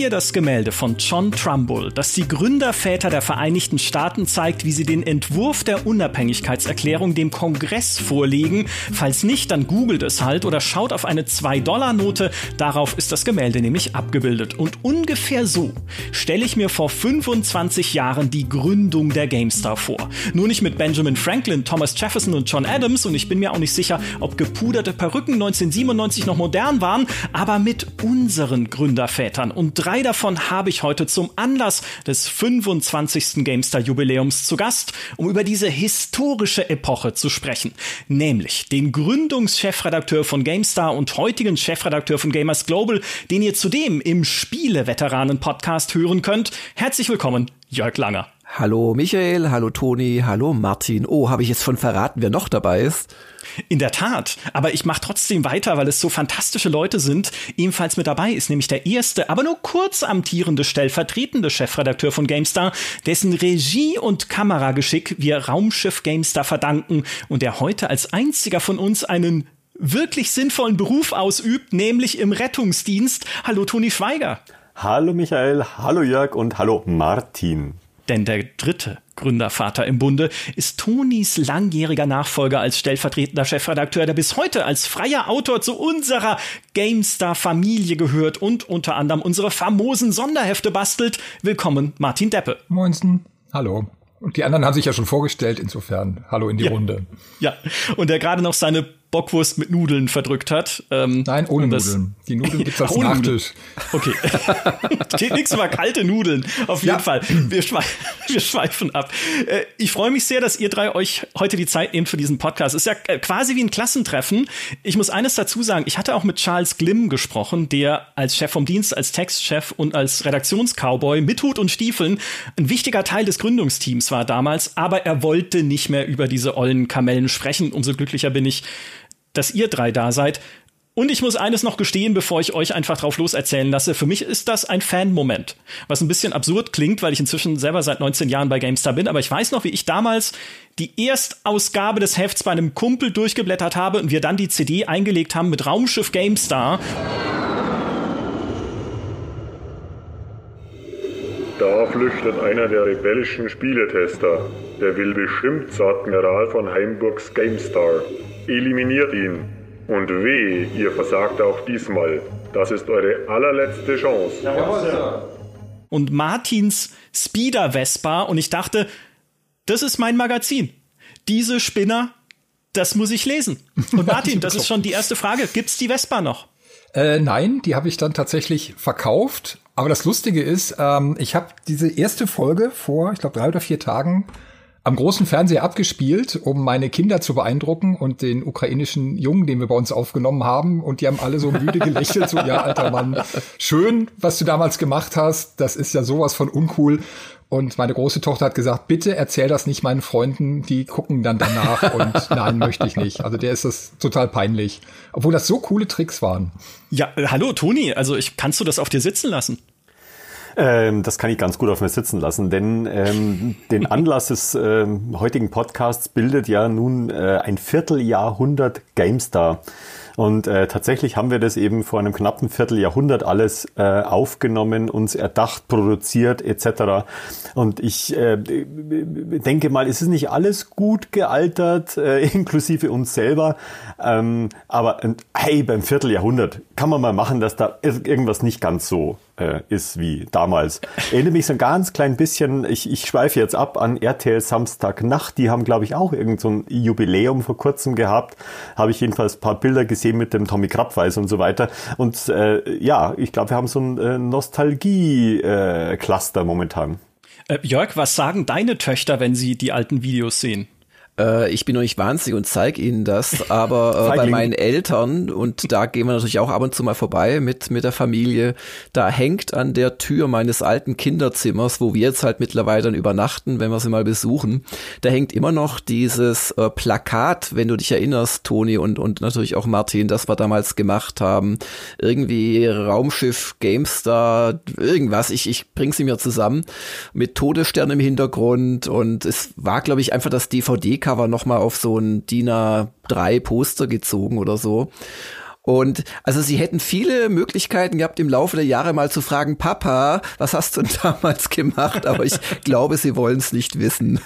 ihr das Gemälde von John Trumbull, das die Gründerväter der Vereinigten Staaten zeigt, wie sie den Entwurf der Unabhängigkeitserklärung dem Kongress vorlegen? Falls nicht, dann googelt es halt oder schaut auf eine 2-Dollar-Note. Darauf ist das Gemälde nämlich abgebildet. Und ungefähr so stelle ich mir vor 25 Jahren die Gründung der GameStar vor. Nur nicht mit Benjamin Franklin, Thomas Jefferson und John Adams und ich bin mir auch nicht sicher, ob gepuderte Perücken 1997 noch modern waren, aber mit unseren Gründervätern. Und drei davon habe ich heute zum Anlass des 25. GameStar-Jubiläums zu Gast, um über diese historische Epoche zu sprechen. Nämlich den Gründungschefredakteur von GameStar und heutigen Chefredakteur von Gamers Global, den ihr zudem im Spiele-Veteranen-Podcast hören könnt. Herzlich willkommen, Jörg Langer. Hallo Michael, hallo Toni, hallo Martin. Oh, habe ich jetzt schon verraten, wer noch dabei ist? In der Tat, aber ich mache trotzdem weiter, weil es so fantastische Leute sind. Ebenfalls mit dabei ist nämlich der erste, aber nur kurz amtierende stellvertretende Chefredakteur von GameStar, dessen Regie und Kamerageschick wir Raumschiff GameStar verdanken und der heute als einziger von uns einen wirklich sinnvollen Beruf ausübt, nämlich im Rettungsdienst. Hallo Toni Schweiger. Hallo Michael, hallo Jörg und hallo Martin. Denn der dritte Gründervater im Bunde ist Tonis langjähriger Nachfolger als stellvertretender Chefredakteur, der bis heute als freier Autor zu unserer GameStar-Familie gehört und unter anderem unsere famosen Sonderhefte bastelt. Willkommen, Martin Deppe. Moinsen. Hallo. Und die anderen haben sich ja schon vorgestellt, insofern. Hallo in die ja. Runde. Ja, und der gerade noch seine Bockwurst mit Nudeln verdrückt hat. Ähm, Nein, ohne Nudeln. Die Nudeln gibt's als Nachtisch. Okay. Steht nichts über kalte Nudeln. Auf jeden ja. Fall. Wir, schwe wir schweifen ab. Äh, ich freue mich sehr, dass ihr drei euch heute die Zeit nehmt für diesen Podcast. Ist ja äh, quasi wie ein Klassentreffen. Ich muss eines dazu sagen. Ich hatte auch mit Charles Glimm gesprochen, der als Chef vom Dienst, als Textchef und als Redaktionscowboy mit Hut und Stiefeln ein wichtiger Teil des Gründungsteams war damals. Aber er wollte nicht mehr über diese ollen Kamellen sprechen. Umso glücklicher bin ich, dass ihr drei da seid. Und ich muss eines noch gestehen, bevor ich euch einfach drauf los erzählen lasse. Für mich ist das ein Fan-Moment. Was ein bisschen absurd klingt, weil ich inzwischen selber seit 19 Jahren bei GameStar bin. Aber ich weiß noch, wie ich damals die Erstausgabe des Hefts bei einem Kumpel durchgeblättert habe und wir dann die CD eingelegt haben mit Raumschiff GameStar. Da flüchtet einer der rebellischen Spieletester. Der will bestimmt Admiral von Heimburgs GameStar. Eliminiert ihn. Und weh, ihr versagt auch diesmal. Das ist eure allerletzte Chance. Jawohl, und Martins Speeder Vespa und ich dachte, das ist mein Magazin. Diese Spinner, das muss ich lesen. Und Martin, das ist schon die erste Frage. Gibt's die Vespa noch? Äh, nein, die habe ich dann tatsächlich verkauft. Aber das Lustige ist, ähm, ich habe diese erste Folge vor, ich glaube, drei oder vier Tagen am großen Fernseher abgespielt, um meine Kinder zu beeindrucken und den ukrainischen Jungen, den wir bei uns aufgenommen haben. Und die haben alle so müde gelächelt, so, ja, alter Mann, schön, was du damals gemacht hast. Das ist ja sowas von uncool. Und meine große Tochter hat gesagt, bitte erzähl das nicht meinen Freunden, die gucken dann danach und nein, möchte ich nicht. Also der ist das total peinlich. Obwohl das so coole Tricks waren. Ja, hallo Toni, also ich kannst du das auf dir sitzen lassen? Ähm, das kann ich ganz gut auf mir sitzen lassen, denn ähm, den Anlass des ähm, heutigen Podcasts bildet ja nun äh, ein Vierteljahrhundert GameStar. Und äh, tatsächlich haben wir das eben vor einem knappen Vierteljahrhundert alles äh, aufgenommen, uns erdacht, produziert etc. Und ich äh, denke mal, es ist nicht alles gut gealtert, äh, inklusive uns selber. Ähm, aber äh, hey, beim Vierteljahrhundert kann man mal machen, dass da irgendwas nicht ganz so äh, ist wie damals. Erinnere mich so ein ganz klein bisschen, ich, ich schweife jetzt ab an RTL Samstagnacht, die haben glaube ich auch irgend so ein Jubiläum vor kurzem gehabt, habe ich jedenfalls ein paar Bilder gesehen mit dem Tommy Krabweis und so weiter und äh, ja, ich glaube, wir haben so ein äh, Nostalgie-Cluster äh, momentan. Äh, Jörg, was sagen deine Töchter, wenn sie die alten Videos sehen? Äh, ich bin noch nicht wahnsinnig und zeige ihnen das, aber äh, bei meinen Eltern, und da gehen wir natürlich auch ab und zu mal vorbei mit, mit der Familie, da hängt an der Tür meines alten Kinderzimmers, wo wir jetzt halt mittlerweile dann übernachten, wenn wir sie mal besuchen, da hängt immer noch dieses äh, Plakat, wenn du dich erinnerst, Toni und, und natürlich auch Martin, das wir damals gemacht haben. Irgendwie Raumschiff, GameStar, irgendwas. Ich, ich bring sie mir zusammen mit Todesstern im Hintergrund und es war, glaube ich, einfach das DVD-Cover noch mal auf so ein DIN A3 Poster gezogen oder so. Und also sie hätten viele Möglichkeiten gehabt, im Laufe der Jahre mal zu fragen, Papa, was hast du denn damals gemacht? Aber ich glaube, sie wollen es nicht wissen.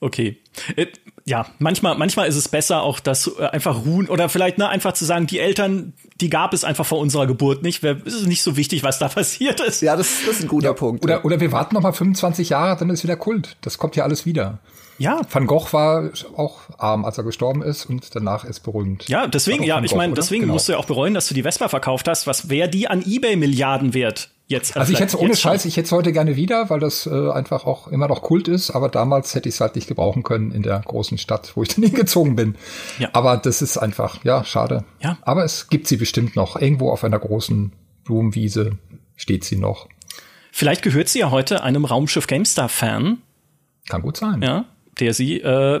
Okay. Äh, ja, manchmal, manchmal ist es besser, auch das äh, einfach ruhen oder vielleicht ne, einfach zu sagen, die Eltern, die gab es einfach vor unserer Geburt nicht. Es ist nicht so wichtig, was da passiert ist. Ja, das, das ist ein guter ja, Punkt. Oder, oder wir warten noch mal 25 Jahre, dann ist wieder Kult. Das kommt ja alles wieder. Ja. Van Gogh war auch arm, als er gestorben ist und danach ist berühmt. Ja, deswegen, ja, ich meine, deswegen genau. musst du ja auch bereuen, dass du die Vespa verkauft hast. Was wäre die an eBay Milliarden wert? Jetzt, also, also ich hätte ohne Scheiß, ich hätte es heute gerne wieder, weil das äh, einfach auch immer noch Kult ist, aber damals hätte ich es halt nicht gebrauchen können in der großen Stadt, wo ich dann hingezogen bin. Ja. Aber das ist einfach, ja, schade. Ja. Aber es gibt sie bestimmt noch. Irgendwo auf einer großen Blumenwiese steht sie noch. Vielleicht gehört sie ja heute einem Raumschiff GameStar-Fan. Kann gut sein. Ja, der sie äh,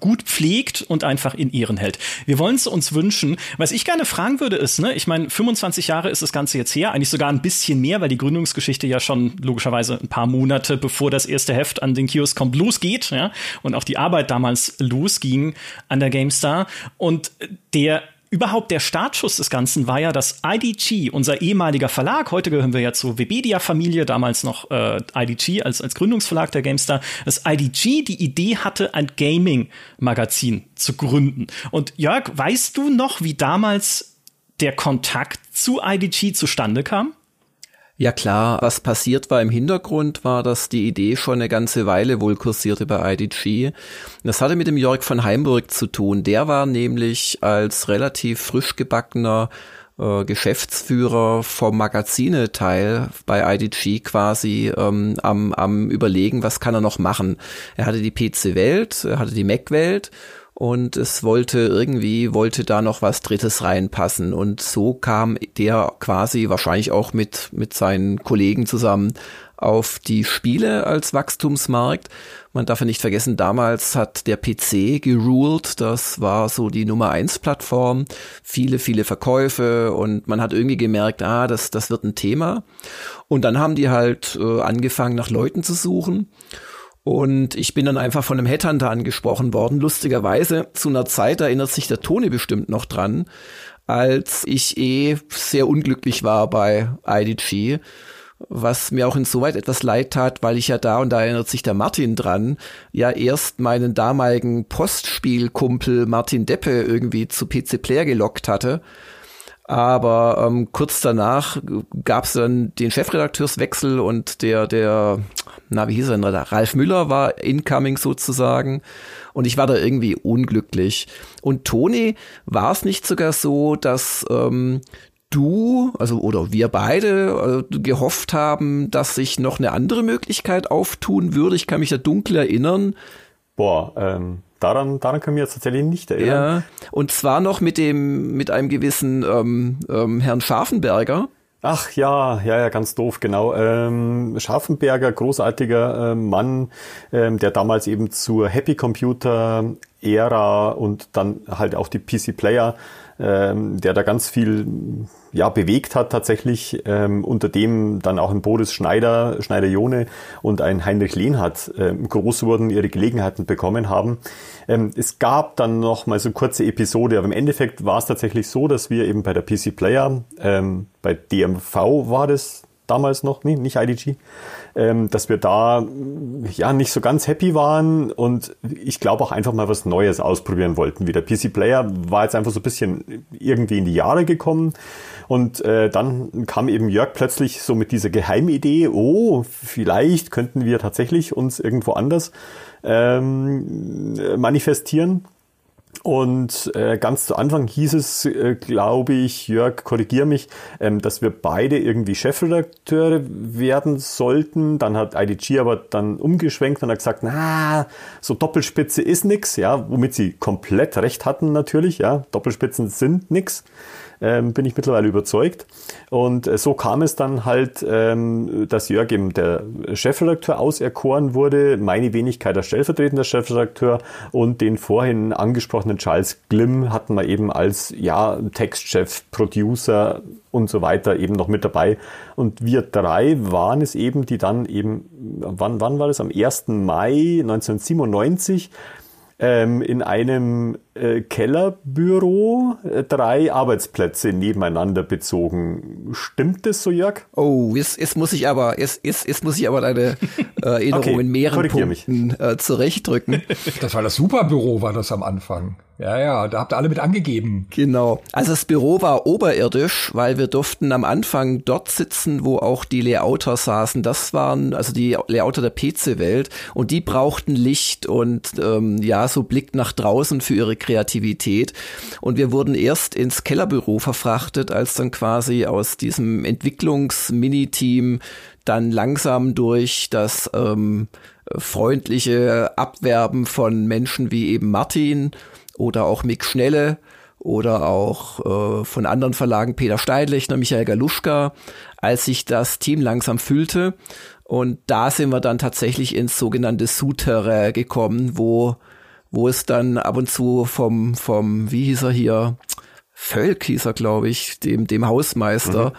gut pflegt und einfach in Ehren hält. Wir wollen es uns wünschen. Was ich gerne fragen würde, ist, ne, ich meine, 25 Jahre ist das Ganze jetzt her, eigentlich sogar ein bisschen mehr, weil die Gründungsgeschichte ja schon logischerweise ein paar Monate bevor das erste Heft an den Kiosk kommt losgeht, ja, und auch die Arbeit damals losging an der GameStar. Und der überhaupt der Startschuss des Ganzen war ja, dass IDG, unser ehemaliger Verlag, heute gehören wir ja zur Webedia-Familie, damals noch äh, IDG als, als Gründungsverlag der GameStar, dass IDG die Idee hatte, ein Gaming-Magazin zu gründen. Und Jörg, weißt du noch, wie damals der Kontakt zu IDG zustande kam? Ja klar, was passiert war im Hintergrund, war, dass die Idee schon eine ganze Weile wohl kursierte bei IDG. Das hatte mit dem Jörg von Heimburg zu tun. Der war nämlich als relativ frisch gebackener äh, Geschäftsführer vom Magazine-Teil bei IDG quasi ähm, am, am überlegen, was kann er noch machen. Er hatte die PC-Welt, er hatte die Mac-Welt und es wollte irgendwie, wollte da noch was Drittes reinpassen. Und so kam der quasi wahrscheinlich auch mit, mit seinen Kollegen zusammen auf die Spiele als Wachstumsmarkt. Man darf ja nicht vergessen, damals hat der PC geruled, das war so die Nummer eins Plattform, viele, viele Verkäufe und man hat irgendwie gemerkt, ah, das, das wird ein Thema. Und dann haben die halt äh, angefangen, nach Leuten zu suchen. Und ich bin dann einfach von einem Headhunter angesprochen worden. Lustigerweise zu einer Zeit, erinnert sich der Tone bestimmt noch dran, als ich eh sehr unglücklich war bei IDG. Was mir auch insoweit etwas leid tat, weil ich ja da, und da erinnert sich der Martin dran, ja erst meinen damaligen Postspielkumpel Martin Deppe irgendwie zu PC Player gelockt hatte aber ähm, kurz danach gab es dann den Chefredakteurswechsel und der, der, na, wie hieß er denn da? Ralf Müller war incoming sozusagen. Und ich war da irgendwie unglücklich. Und Toni, war es nicht sogar so, dass ähm, du, also oder wir beide äh, gehofft haben, dass sich noch eine andere Möglichkeit auftun würde? Ich kann mich da dunkel erinnern. Boah, ähm, daran, daran können wir jetzt tatsächlich nicht erinnern. Ja, und zwar noch mit dem, mit einem gewissen ähm, ähm, Herrn Scharfenberger. Ach ja, ja, ja, ganz doof, genau. Ähm, Scharfenberger, großartiger äh, Mann, ähm, der damals eben zur Happy Computer Ära und dann halt auch die PC Player ähm, der da ganz viel ja, bewegt hat tatsächlich, ähm, unter dem dann auch ein Boris Schneider, Schneider-Jone und ein Heinrich Lehnhardt ähm, groß wurden, ihre Gelegenheiten bekommen haben. Ähm, es gab dann noch mal so kurze Episode, aber im Endeffekt war es tatsächlich so, dass wir eben bei der PC Player, ähm, bei DMV war das damals noch, nee, nicht IDG, ähm, dass wir da ja nicht so ganz happy waren und ich glaube auch einfach mal was Neues ausprobieren wollten. Wie der PC Player war jetzt einfach so ein bisschen irgendwie in die Jahre gekommen und äh, dann kam eben Jörg plötzlich so mit dieser Geheimidee, oh, vielleicht könnten wir tatsächlich uns irgendwo anders ähm, manifestieren. Und äh, ganz zu Anfang hieß es, äh, glaube ich, Jörg, korrigier mich, ähm, dass wir beide irgendwie Chefredakteure werden sollten. Dann hat IDG aber dann umgeschwenkt und hat gesagt, na, so Doppelspitze ist nix, ja, womit sie komplett recht hatten natürlich, ja, Doppelspitzen sind nix ähm, bin ich mittlerweile überzeugt. Und äh, so kam es dann halt, ähm, dass Jörg eben der Chefredakteur auserkoren wurde, meine Wenigkeit als stellvertretender Chefredakteur und den vorhin angesprochenen Charles Glimm hatten wir eben als ja, Textchef, Producer und so weiter eben noch mit dabei. Und wir drei waren es eben, die dann eben, wann, wann war das? Am 1. Mai 1997 ähm, in einem äh, Kellerbüro äh, drei Arbeitsplätze nebeneinander bezogen. Stimmt das so, Jörg? Oh, jetzt, jetzt muss ich aber, jetzt, jetzt, jetzt muss ich aber deine äh, Erinnerung okay, in mehreren Punkten äh, zurechtdrücken. Das war das Superbüro, war das am Anfang. Ja, ja, da habt ihr alle mit angegeben. Genau. Also das Büro war oberirdisch, weil wir durften am Anfang dort sitzen, wo auch die Layouter saßen. Das waren also die Layouter der PC-Welt und die brauchten Licht und ähm, ja, so Blick nach draußen für ihre Kreativität. Und wir wurden erst ins Kellerbüro verfrachtet, als dann quasi aus diesem Entwicklungs-Mini-Team dann langsam durch das ähm, freundliche Abwerben von Menschen wie eben Martin oder auch Mick Schnelle. Oder auch äh, von anderen Verlagen Peter Steinlechner, Michael Galuschka, als sich das Team langsam füllte. Und da sind wir dann tatsächlich ins sogenannte Souterrain gekommen, wo, wo es dann ab und zu vom, vom, wie hieß er hier, Völk hieß er, glaube ich, dem, dem Hausmeister,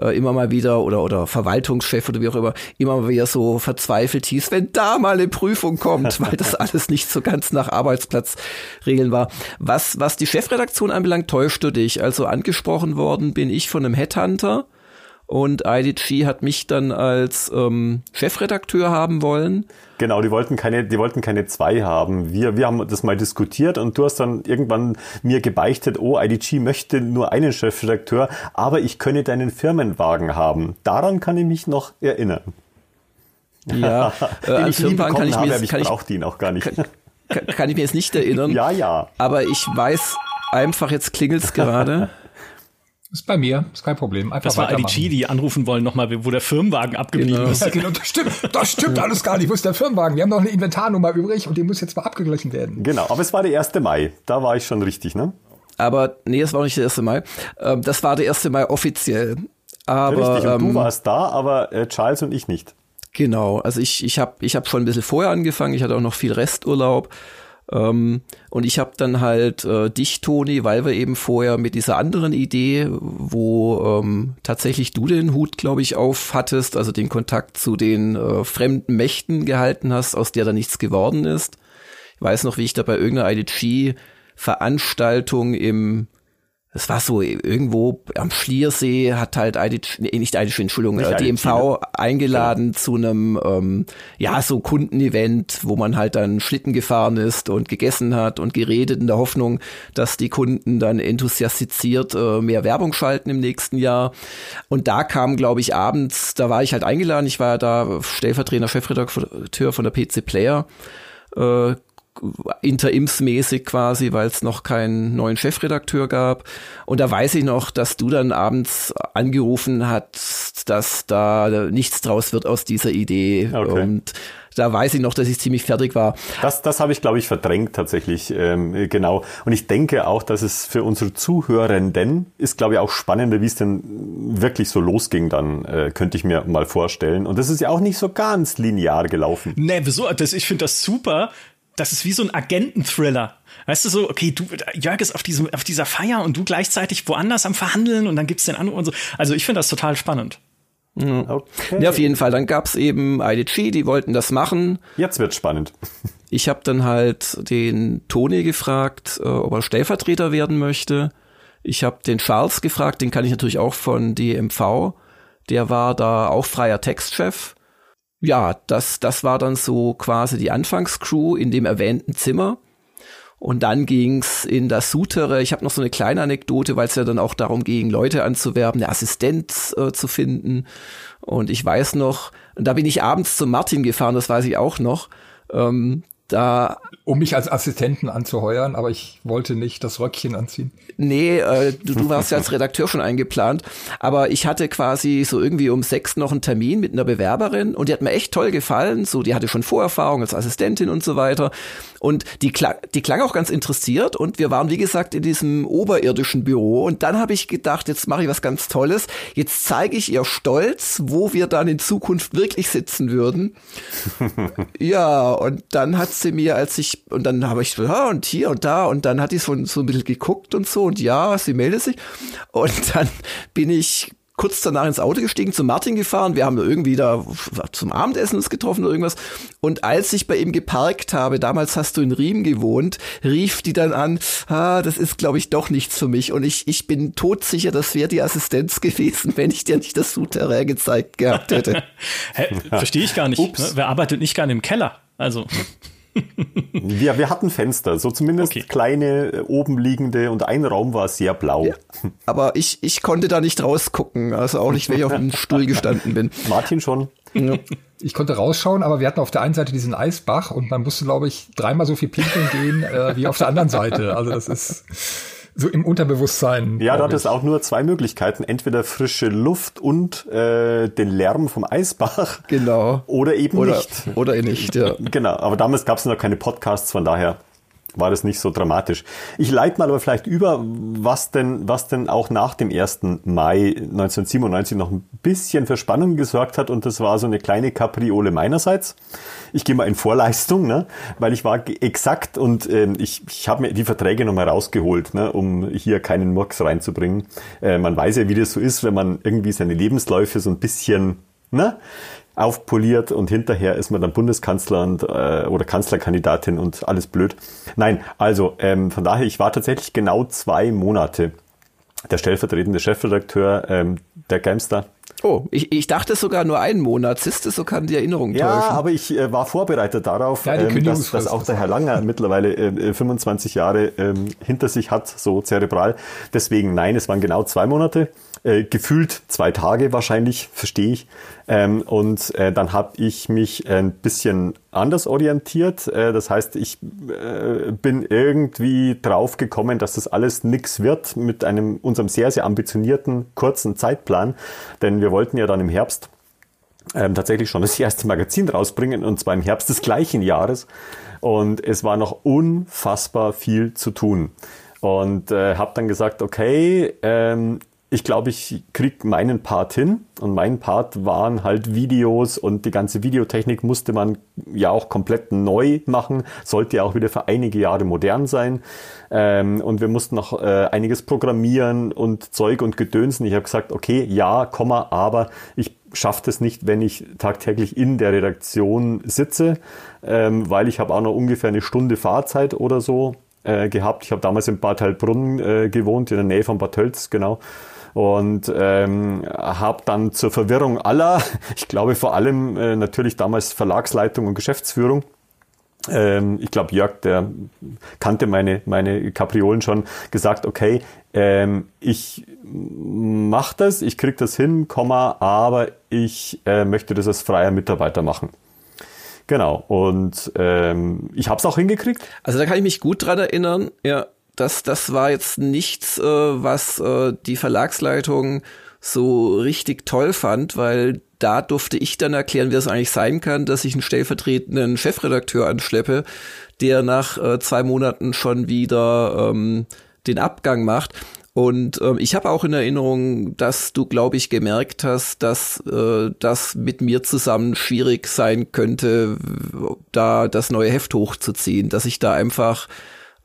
mhm. äh, immer mal wieder, oder, oder Verwaltungschef oder wie auch immer, immer mal wieder so verzweifelt hieß, wenn da mal eine Prüfung kommt, weil das alles nicht so ganz nach Arbeitsplatzregeln war. Was, was die Chefredaktion anbelangt, täuscht du dich. Also angesprochen worden bin ich von einem Headhunter, und IDG hat mich dann als ähm, Chefredakteur haben wollen. Genau, die wollten keine, die wollten keine zwei haben. Wir, wir haben das mal diskutiert und du hast dann irgendwann mir gebeichtet, oh, IDG möchte nur einen Chefredakteur, aber ich könne deinen Firmenwagen haben. Daran kann ich mich noch erinnern. Ja, äh, an Firmenwagen kann ich mir jetzt, kann ich, ich ihn auch gar nicht. Kann, kann, ich mir jetzt nicht erinnern. Ja, ja. Aber ich weiß einfach, jetzt klingelt's gerade. Ist bei mir, ist kein Problem. Einfach das war IDG, die anrufen wollen nochmal, wo der Firmenwagen abgeblieben genau. ist. Ja, genau, das stimmt, das stimmt alles gar nicht. Wo ist der Firmenwagen? Wir haben noch eine Inventarnummer übrig und die muss jetzt mal abgeglichen werden. Genau, aber es war der 1. Mai. Da war ich schon richtig, ne? Aber nee, es war nicht der 1. Mai. Ähm, das war der 1. Mai offiziell. Aber, richtig, und ähm, du warst da, aber äh, Charles und ich nicht. Genau, also ich, ich habe ich hab schon ein bisschen vorher angefangen. Ich hatte auch noch viel Resturlaub. Ähm, und ich habe dann halt äh, dich, Toni, weil wir eben vorher mit dieser anderen Idee, wo ähm, tatsächlich du den Hut, glaube ich, auf hattest, also den Kontakt zu den äh, fremden Mächten gehalten hast, aus der da nichts geworden ist. Ich weiß noch, wie ich da bei irgendeiner IDG-Veranstaltung im es war so irgendwo am Schliersee hat halt IDG, nee, nicht IDG, Entschuldigung, nicht äh, DMV eingeladen ja. zu einem ähm, ja so Kundenevent, wo man halt dann Schlitten gefahren ist und gegessen hat und geredet in der Hoffnung, dass die Kunden dann enthusiastiziert äh, mehr Werbung schalten im nächsten Jahr. Und da kam, glaube ich, abends, da war ich halt eingeladen, ich war ja da Stellvertreter, Chefredakteur von der PC Player. Äh, interimsmäßig quasi, weil es noch keinen neuen Chefredakteur gab. Und da weiß ich noch, dass du dann abends angerufen hast, dass da nichts draus wird aus dieser Idee. Okay. Und da weiß ich noch, dass ich ziemlich fertig war. Das, das habe ich, glaube ich, verdrängt tatsächlich, ähm, genau. Und ich denke auch, dass es für unsere Zuhörenden ist, glaube ich, auch spannender, wie es denn wirklich so losging dann, äh, könnte ich mir mal vorstellen. Und das ist ja auch nicht so ganz linear gelaufen. Nee, wieso? Das, ich finde das super, das ist wie so ein Agenten-Thriller. Weißt du so, okay, du, Jörg ist auf diesem, auf dieser Feier und du gleichzeitig woanders am Verhandeln und dann gibt's den Anruf und so. Also ich finde das total spannend. Okay. Ja, auf jeden Fall. Dann gab's eben IDG, die wollten das machen. Jetzt wird's spannend. Ich habe dann halt den Toni gefragt, äh, ob er Stellvertreter werden möchte. Ich habe den Charles gefragt, den kann ich natürlich auch von DMV. Der war da auch freier Textchef ja, das, das war dann so quasi die Anfangscrew in dem erwähnten Zimmer. Und dann ging's in das Sutere. Ich habe noch so eine kleine Anekdote, weil es ja dann auch darum ging, Leute anzuwerben, eine Assistenz äh, zu finden. Und ich weiß noch, und da bin ich abends zum Martin gefahren, das weiß ich auch noch. Ähm, da um mich als Assistenten anzuheuern, aber ich wollte nicht das Röckchen anziehen. Nee, äh, du, du warst ja als Redakteur schon eingeplant, aber ich hatte quasi so irgendwie um sechs noch einen Termin mit einer Bewerberin und die hat mir echt toll gefallen, so die hatte schon Vorerfahrung als Assistentin und so weiter und die, klang, die klang auch ganz interessiert und wir waren wie gesagt in diesem oberirdischen Büro und dann habe ich gedacht, jetzt mache ich was ganz Tolles, jetzt zeige ich ihr Stolz, wo wir dann in Zukunft wirklich sitzen würden. ja, und dann hat sie mir, als ich und dann habe ich so, ja, und hier und da und dann hat die so, so ein bisschen geguckt und so und ja, sie meldet sich und dann bin ich kurz danach ins Auto gestiegen, zu Martin gefahren. Wir haben irgendwie da zum Abendessen uns getroffen oder irgendwas. Und als ich bei ihm geparkt habe, damals hast du in Riem gewohnt, rief die dann an, ah, das ist, glaube ich, doch nichts für mich. Und ich, ich bin todsicher, das wäre die Assistenz gewesen, wenn ich dir nicht das Souterrain gezeigt gehabt hätte. Verstehe ich gar nicht. Ups. Ne? Wer arbeitet nicht gerne im Keller? Also. wir, wir hatten Fenster, so zumindest okay. kleine äh, oben liegende und ein Raum war sehr blau. Ja, aber ich, ich konnte da nicht rausgucken, also auch nicht, wenn ich auf dem Stuhl gestanden bin. Martin schon. Ja. Ich konnte rausschauen, aber wir hatten auf der einen Seite diesen Eisbach und man musste, glaube ich, dreimal so viel pinkeln gehen äh, wie auf der anderen Seite. Also das ist so im Unterbewusstsein. Ja, da hat es auch nur zwei Möglichkeiten. Entweder frische Luft und äh, den Lärm vom Eisbach. Genau. Oder eben oder, nicht. Oder nicht, ja. Genau, aber damals gab es noch keine Podcasts, von daher war das nicht so dramatisch. Ich leite mal aber vielleicht über, was denn, was denn auch nach dem 1. Mai 1997 noch ein bisschen für Spannung gesorgt hat und das war so eine kleine Kapriole meinerseits. Ich gehe mal in Vorleistung, ne? weil ich war exakt und äh, ich, ich habe mir die Verträge nochmal rausgeholt, ne? um hier keinen Murks reinzubringen. Äh, man weiß ja, wie das so ist, wenn man irgendwie seine Lebensläufe so ein bisschen ne, aufpoliert und hinterher ist man dann Bundeskanzler und, äh, oder Kanzlerkandidatin und alles blöd. Nein, also ähm, von daher, ich war tatsächlich genau zwei Monate der stellvertretende Chefredakteur ähm, der Gamestar. Oh, ich, ich dachte sogar nur einen Monat. Siehst du, so kann die Erinnerung ja, täuschen. Ja, aber ich äh, war vorbereitet darauf, ja, ähm, dass, dass auch der Herr Langer mittlerweile äh, 25 Jahre ähm, hinter sich hat, so zerebral. Deswegen nein, es waren genau zwei Monate äh, gefühlt zwei Tage wahrscheinlich, verstehe ich. Ähm, und äh, dann habe ich mich ein bisschen anders orientiert. Äh, das heißt, ich äh, bin irgendwie drauf gekommen, dass das alles nix wird mit einem unserem sehr, sehr ambitionierten kurzen Zeitplan. Denn wir wollten ja dann im Herbst ähm, tatsächlich schon das erste Magazin rausbringen und zwar im Herbst des gleichen Jahres. Und es war noch unfassbar viel zu tun. Und äh, habe dann gesagt, okay, ähm, ich glaube, ich krieg meinen Part hin und mein Part waren halt Videos und die ganze Videotechnik musste man ja auch komplett neu machen, sollte ja auch wieder für einige Jahre modern sein ähm, und wir mussten noch äh, einiges programmieren und Zeug und Gedönsen. Ich habe gesagt, okay, ja, Komma, aber ich schaffe das nicht, wenn ich tagtäglich in der Redaktion sitze, ähm, weil ich habe auch noch ungefähr eine Stunde Fahrzeit oder so äh, gehabt. Ich habe damals in Bad Heilbrunn äh, gewohnt, in der Nähe von Bad Tölz, genau und ähm, habe dann zur Verwirrung aller, ich glaube vor allem äh, natürlich damals Verlagsleitung und Geschäftsführung, ähm, ich glaube Jörg, der kannte meine, meine Kapriolen schon, gesagt, okay, ähm, ich mache das, ich krieg das hin, Komma, aber ich äh, möchte das als freier Mitarbeiter machen. Genau, und ähm, ich habe es auch hingekriegt. Also da kann ich mich gut dran erinnern, ja, das, das war jetzt nichts, äh, was äh, die Verlagsleitung so richtig toll fand, weil da durfte ich dann erklären, wie es eigentlich sein kann, dass ich einen stellvertretenden Chefredakteur anschleppe, der nach äh, zwei Monaten schon wieder ähm, den Abgang macht. Und ähm, ich habe auch in Erinnerung, dass du, glaube ich, gemerkt hast, dass äh, das mit mir zusammen schwierig sein könnte, da das neue Heft hochzuziehen, dass ich da einfach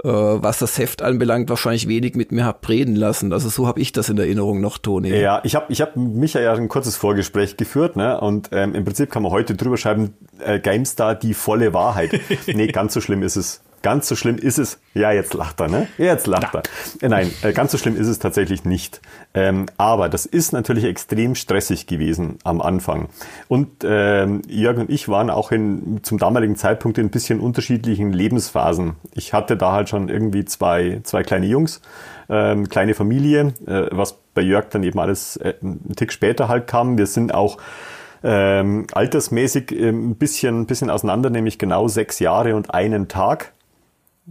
äh, was das Heft anbelangt, wahrscheinlich wenig mit mir hab reden lassen. Also so habe ich das in Erinnerung noch, Toni. Ja, ich habe ich hab Micha ja ein kurzes Vorgespräch geführt, ne? Und ähm, im Prinzip kann man heute drüber schreiben, äh, GameStar die volle Wahrheit. nee, ganz so schlimm ist es Ganz so schlimm ist es, ja, jetzt lacht er, ne? Jetzt lacht er. Äh, nein, äh, ganz so schlimm ist es tatsächlich nicht. Ähm, aber das ist natürlich extrem stressig gewesen am Anfang. Und ähm, Jörg und ich waren auch in, zum damaligen Zeitpunkt in ein bisschen unterschiedlichen Lebensphasen. Ich hatte da halt schon irgendwie zwei, zwei kleine Jungs, ähm, kleine Familie, äh, was bei Jörg dann eben alles äh, einen Tick später halt kam. Wir sind auch ähm, altersmäßig äh, ein bisschen, ein bisschen auseinander, nämlich genau sechs Jahre und einen Tag.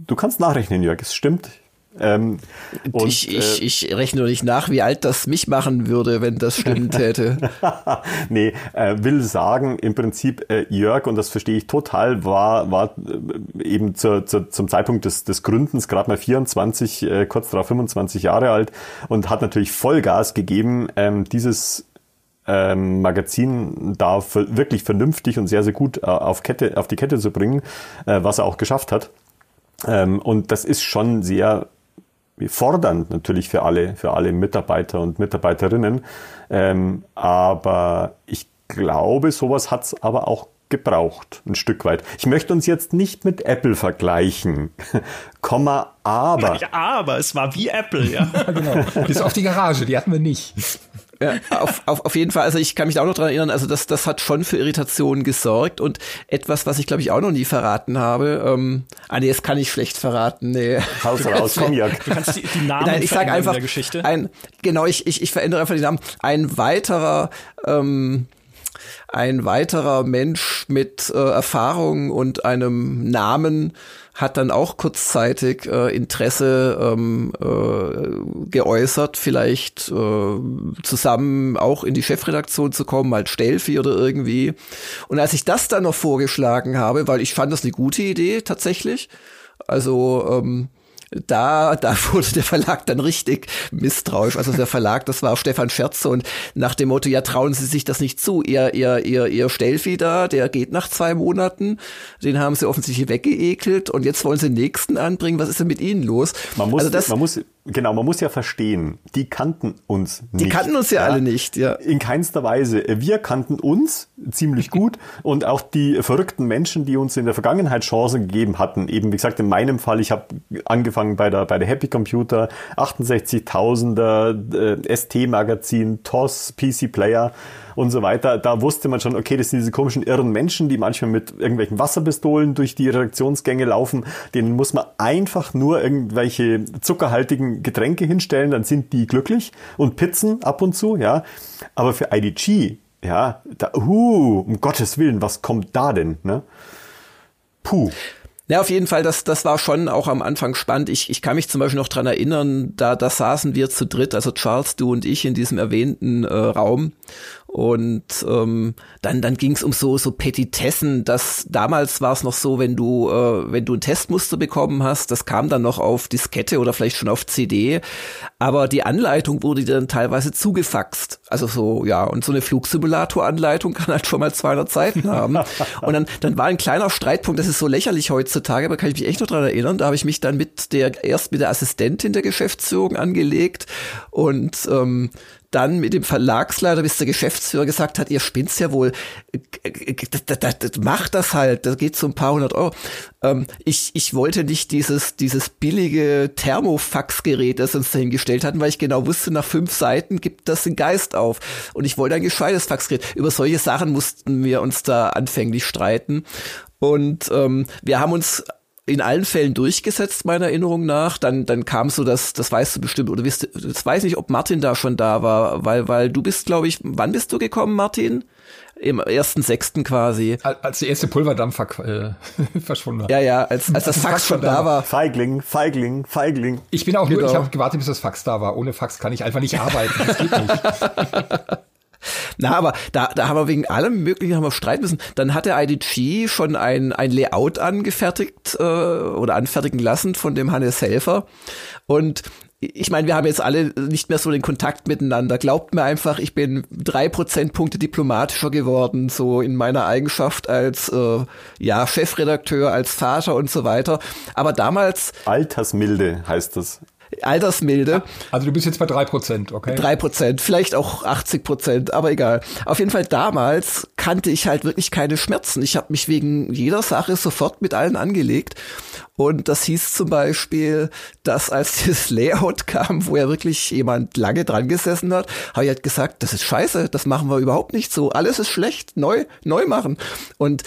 Du kannst nachrechnen, Jörg, es stimmt. Ähm, und, ich, ich, äh, ich rechne nicht nach, wie alt das mich machen würde, wenn das stimmt hätte. nee, äh, will sagen, im Prinzip äh, Jörg, und das verstehe ich total, war, war äh, eben zur, zur, zum Zeitpunkt des, des Gründens gerade mal 24, äh, kurz darauf 25 Jahre alt und hat natürlich Vollgas gegeben, ähm, dieses ähm, Magazin da wirklich vernünftig und sehr, sehr gut äh, auf, Kette, auf die Kette zu bringen, was er auch geschafft hat. Ähm, und das ist schon sehr fordernd natürlich für alle, für alle Mitarbeiter und Mitarbeiterinnen. Ähm, aber ich glaube, sowas hat's aber auch gebraucht, ein Stück weit. Ich möchte uns jetzt nicht mit Apple vergleichen, Komma, aber. Ja, aber es war wie Apple, ja. genau. Bis auf die Garage, die hatten wir nicht. Ja, auf, auf, auf jeden Fall, also ich kann mich auch noch dran erinnern, also das, das hat schon für Irritationen gesorgt und etwas, was ich glaube ich auch noch nie verraten habe, ähm, ah nee, das kann ich schlecht verraten, nee. Haus raus, komm ja. Du kannst die, die Namen Nein, ich sag einfach, der Geschichte. Ein, genau, ich, ich, ich verändere einfach die Namen. Ein weiterer, ähm, ein weiterer Mensch mit äh, Erfahrung und einem Namen hat dann auch kurzzeitig äh, Interesse ähm, äh, geäußert, vielleicht äh, zusammen auch in die Chefredaktion zu kommen, als Stelfi oder irgendwie. Und als ich das dann noch vorgeschlagen habe, weil ich fand das eine gute Idee tatsächlich, also ähm, da, da wurde der Verlag dann richtig misstrauisch. Also der Verlag, das war Stefan Scherze und nach dem Motto, ja, trauen Sie sich das nicht zu. Ihr, ihr, ihr, ihr Stelfi da, der geht nach zwei Monaten. Den haben Sie offensichtlich weggeekelt und jetzt wollen Sie den nächsten anbringen. Was ist denn mit Ihnen los? Man muss, also das, man muss Genau, man muss ja verstehen, die kannten uns nicht. Die kannten uns ja, ja, alle nicht, ja. In keinster Weise. Wir kannten uns ziemlich gut und auch die verrückten Menschen, die uns in der Vergangenheit Chancen gegeben hatten. Eben, wie gesagt, in meinem Fall, ich habe angefangen bei der, bei der Happy Computer, 68.000er, äh, ST-Magazin, TOS, PC Player und so weiter. Da wusste man schon, okay, das sind diese komischen irren Menschen, die manchmal mit irgendwelchen Wasserpistolen durch die Redaktionsgänge laufen. Denen muss man einfach nur irgendwelche zuckerhaltigen Getränke hinstellen, dann sind die glücklich und Pizzen ab und zu, ja. Aber für IDG, ja, da, uh, um Gottes Willen, was kommt da denn, ne? Puh. Ja, auf jeden Fall, das, das war schon auch am Anfang spannend. Ich, ich kann mich zum Beispiel noch dran erinnern, da, da saßen wir zu dritt, also Charles, du und ich in diesem erwähnten äh, Raum und ähm, dann, dann ging es um so, so Petitessen. Das, damals war es noch so, wenn du, äh, wenn du ein Testmuster bekommen hast, das kam dann noch auf Diskette oder vielleicht schon auf CD. Aber die Anleitung wurde dir dann teilweise zugefaxt. Also so, ja, und so eine Flugsimulator-Anleitung kann halt schon mal 200 Seiten haben. Und dann, dann war ein kleiner Streitpunkt, das ist so lächerlich heutzutage, aber kann ich mich echt noch dran erinnern. Da habe ich mich dann mit der, erst mit der Assistentin der Geschäftsführung angelegt und ähm, dann mit dem Verlagsleiter, bis der Geschäftsführer gesagt hat, ihr spinnt's ja wohl, macht das halt, da geht so ein paar hundert Euro. Ähm, ich, ich wollte nicht dieses, dieses billige Thermofaxgerät, das uns dahingestellt hatten, weil ich genau wusste, nach fünf Seiten gibt das den Geist auf. Und ich wollte ein gescheites Faxgerät. Über solche Sachen mussten wir uns da anfänglich streiten. Und ähm, wir haben uns in allen Fällen durchgesetzt, meiner Erinnerung nach. Dann, dann kam so das, das weißt du bestimmt, oder wisst, das weiß nicht, ob Martin da schon da war, weil, weil du bist, glaube ich, wann bist du gekommen, Martin? Im ersten Sechsten quasi. Als der erste Pulverdampf äh, verschwunden war. Ja, ja, als, als das Fax schon da war. Feigling, Feigling, Feigling. Ich bin auch genau. nur, ich habe gewartet, bis das Fax da war. Ohne Fax kann ich einfach nicht arbeiten. Das geht nicht. Na, aber da, da haben wir wegen allem Möglichen haben wir streiten müssen. Dann hat der IDG schon ein, ein Layout angefertigt äh, oder anfertigen lassen von dem Hannes Helfer. Und ich meine, wir haben jetzt alle nicht mehr so den Kontakt miteinander. Glaubt mir einfach, ich bin drei Prozentpunkte diplomatischer geworden, so in meiner Eigenschaft als äh, ja Chefredakteur, als Vater und so weiter. Aber damals Altersmilde heißt das. Altersmilde. Also du bist jetzt bei drei Prozent, okay? Drei Prozent, vielleicht auch 80 Prozent, aber egal. Auf jeden Fall damals kannte ich halt wirklich keine Schmerzen. Ich habe mich wegen jeder Sache sofort mit allen angelegt. Und das hieß zum Beispiel, dass als dieses Layout kam, wo ja wirklich jemand lange dran gesessen hat, habe ich halt gesagt, das ist scheiße, das machen wir überhaupt nicht so. Alles ist schlecht, neu, neu machen. Und